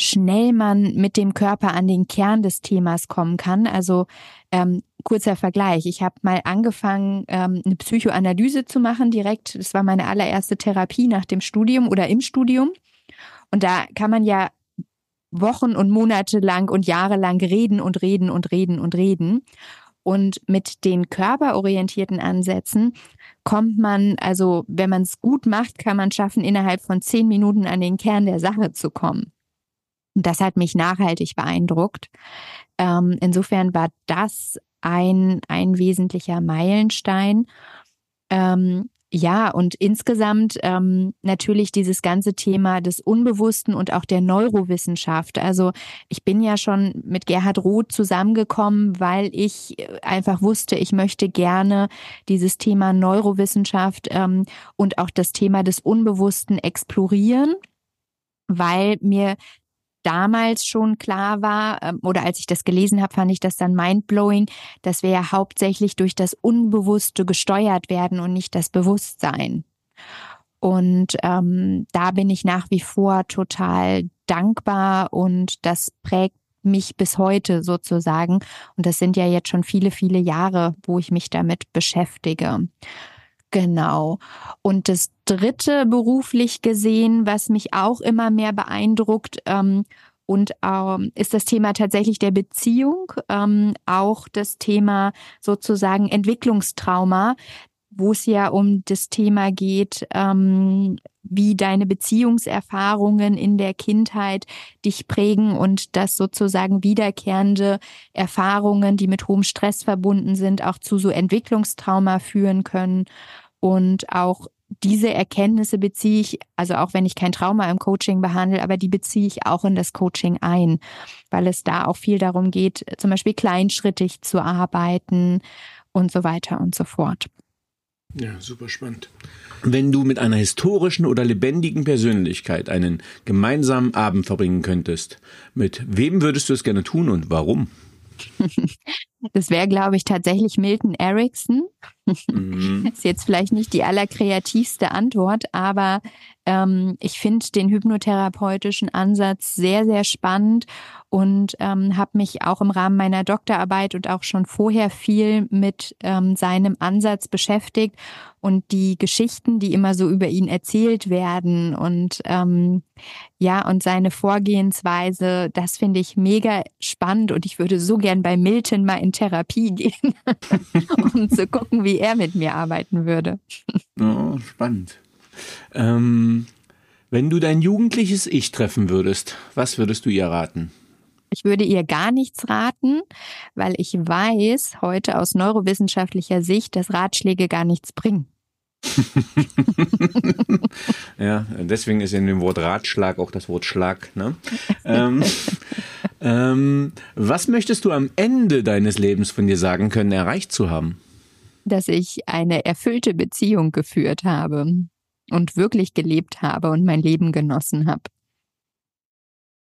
schnell man mit dem Körper an den Kern des Themas kommen kann. Also ähm, kurzer Vergleich. Ich habe mal angefangen, ähm, eine Psychoanalyse zu machen direkt. Das war meine allererste Therapie nach dem Studium oder im Studium. Und da kann man ja Wochen und Monate lang und Jahre lang reden und reden und reden und reden. Und mit den körperorientierten Ansätzen kommt man, also wenn man es gut macht, kann man schaffen, innerhalb von zehn Minuten an den Kern der Sache zu kommen. Und das hat mich nachhaltig beeindruckt. Ähm, insofern war das ein, ein wesentlicher Meilenstein. Ähm, ja, und insgesamt ähm, natürlich dieses ganze Thema des Unbewussten und auch der Neurowissenschaft. Also ich bin ja schon mit Gerhard Roth zusammengekommen, weil ich einfach wusste, ich möchte gerne dieses Thema Neurowissenschaft ähm, und auch das Thema des Unbewussten explorieren weil mir damals schon klar war, ähm, oder als ich das gelesen habe, fand ich das dann mindblowing, dass wir ja hauptsächlich durch das Unbewusste gesteuert werden und nicht das Bewusstsein. Und ähm, da bin ich nach wie vor total dankbar und das prägt mich bis heute sozusagen. Und das sind ja jetzt schon viele, viele Jahre, wo ich mich damit beschäftige. Genau. Und das dritte beruflich gesehen, was mich auch immer mehr beeindruckt, ähm, und ähm, ist das Thema tatsächlich der Beziehung, ähm, auch das Thema sozusagen Entwicklungstrauma, wo es ja um das Thema geht, ähm, wie deine Beziehungserfahrungen in der Kindheit dich prägen und dass sozusagen wiederkehrende Erfahrungen, die mit hohem Stress verbunden sind, auch zu so Entwicklungstrauma führen können. Und auch diese Erkenntnisse beziehe ich, also auch wenn ich kein Trauma im Coaching behandle, aber die beziehe ich auch in das Coaching ein, weil es da auch viel darum geht, zum Beispiel kleinschrittig zu arbeiten und so weiter und so fort. Ja, super spannend. Wenn du mit einer historischen oder lebendigen Persönlichkeit einen gemeinsamen Abend verbringen könntest, mit wem würdest du es gerne tun und warum? *laughs* Das wäre, glaube ich, tatsächlich Milton Erickson. Mhm. *laughs* Ist jetzt vielleicht nicht die allerkreativste Antwort, aber ähm, ich finde den hypnotherapeutischen Ansatz sehr, sehr spannend und ähm, habe mich auch im Rahmen meiner Doktorarbeit und auch schon vorher viel mit ähm, seinem Ansatz beschäftigt und die Geschichten, die immer so über ihn erzählt werden und ähm, ja und seine Vorgehensweise, das finde ich mega spannend und ich würde so gern bei Milton mal in Therapie gehen, *laughs* um zu gucken, wie er mit mir arbeiten würde. *laughs* Oh, spannend. Ähm, wenn du dein jugendliches Ich treffen würdest, was würdest du ihr raten? Ich würde ihr gar nichts raten, weil ich weiß heute aus neurowissenschaftlicher Sicht, dass Ratschläge gar nichts bringen. *laughs* ja, deswegen ist in dem Wort Ratschlag auch das Wort Schlag. Ne? ähm, ähm, was möchtest du am Ende deines Lebens von dir sagen können, erreicht zu haben? Dass ich eine erfüllte Beziehung geführt habe und wirklich gelebt habe und mein Leben genossen habe.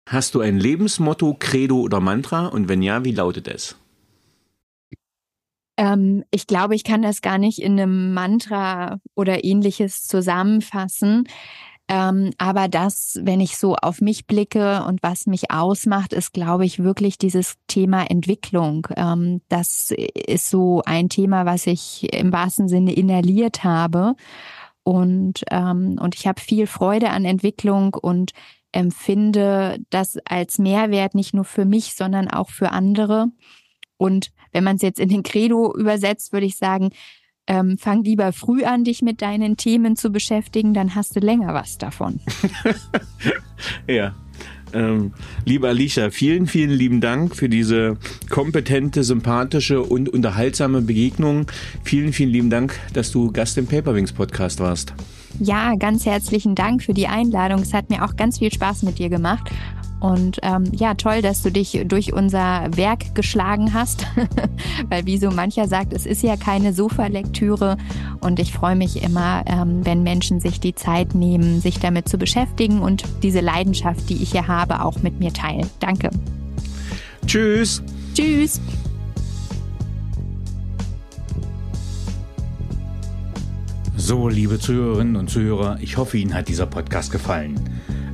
Hast du ein Lebensmotto, Credo oder Mantra? Und wenn ja, wie lautet es? Ähm, ich glaube, ich kann das gar nicht in einem Mantra oder ähnliches zusammenfassen. Ähm, aber das, wenn ich so auf mich blicke und was mich ausmacht, ist, glaube ich, wirklich dieses Thema Entwicklung. Ähm, das ist so ein Thema, was ich im wahrsten Sinne inhaliert habe. Und, ähm, und ich habe viel Freude an Entwicklung und empfinde das als Mehrwert nicht nur für mich, sondern auch für andere. Und wenn man es jetzt in den Credo übersetzt, würde ich sagen, ähm, fang lieber früh an, dich mit deinen Themen zu beschäftigen, dann hast du länger was davon. *laughs* ja, ähm, liebe Alicia, vielen, vielen lieben Dank für diese kompetente, sympathische und unterhaltsame Begegnung. Vielen, vielen lieben Dank, dass du Gast im Paperwings Podcast warst. Ja, ganz herzlichen Dank für die Einladung. Es hat mir auch ganz viel Spaß mit dir gemacht. Und ähm, ja, toll, dass du dich durch unser Werk geschlagen hast, *laughs* weil wie so mancher sagt, es ist ja keine Sofa-Lektüre und ich freue mich immer, ähm, wenn Menschen sich die Zeit nehmen, sich damit zu beschäftigen und diese Leidenschaft, die ich hier habe, auch mit mir teilen. Danke. Tschüss. Tschüss. So, liebe Zuhörerinnen und Zuhörer, ich hoffe, Ihnen hat dieser Podcast gefallen.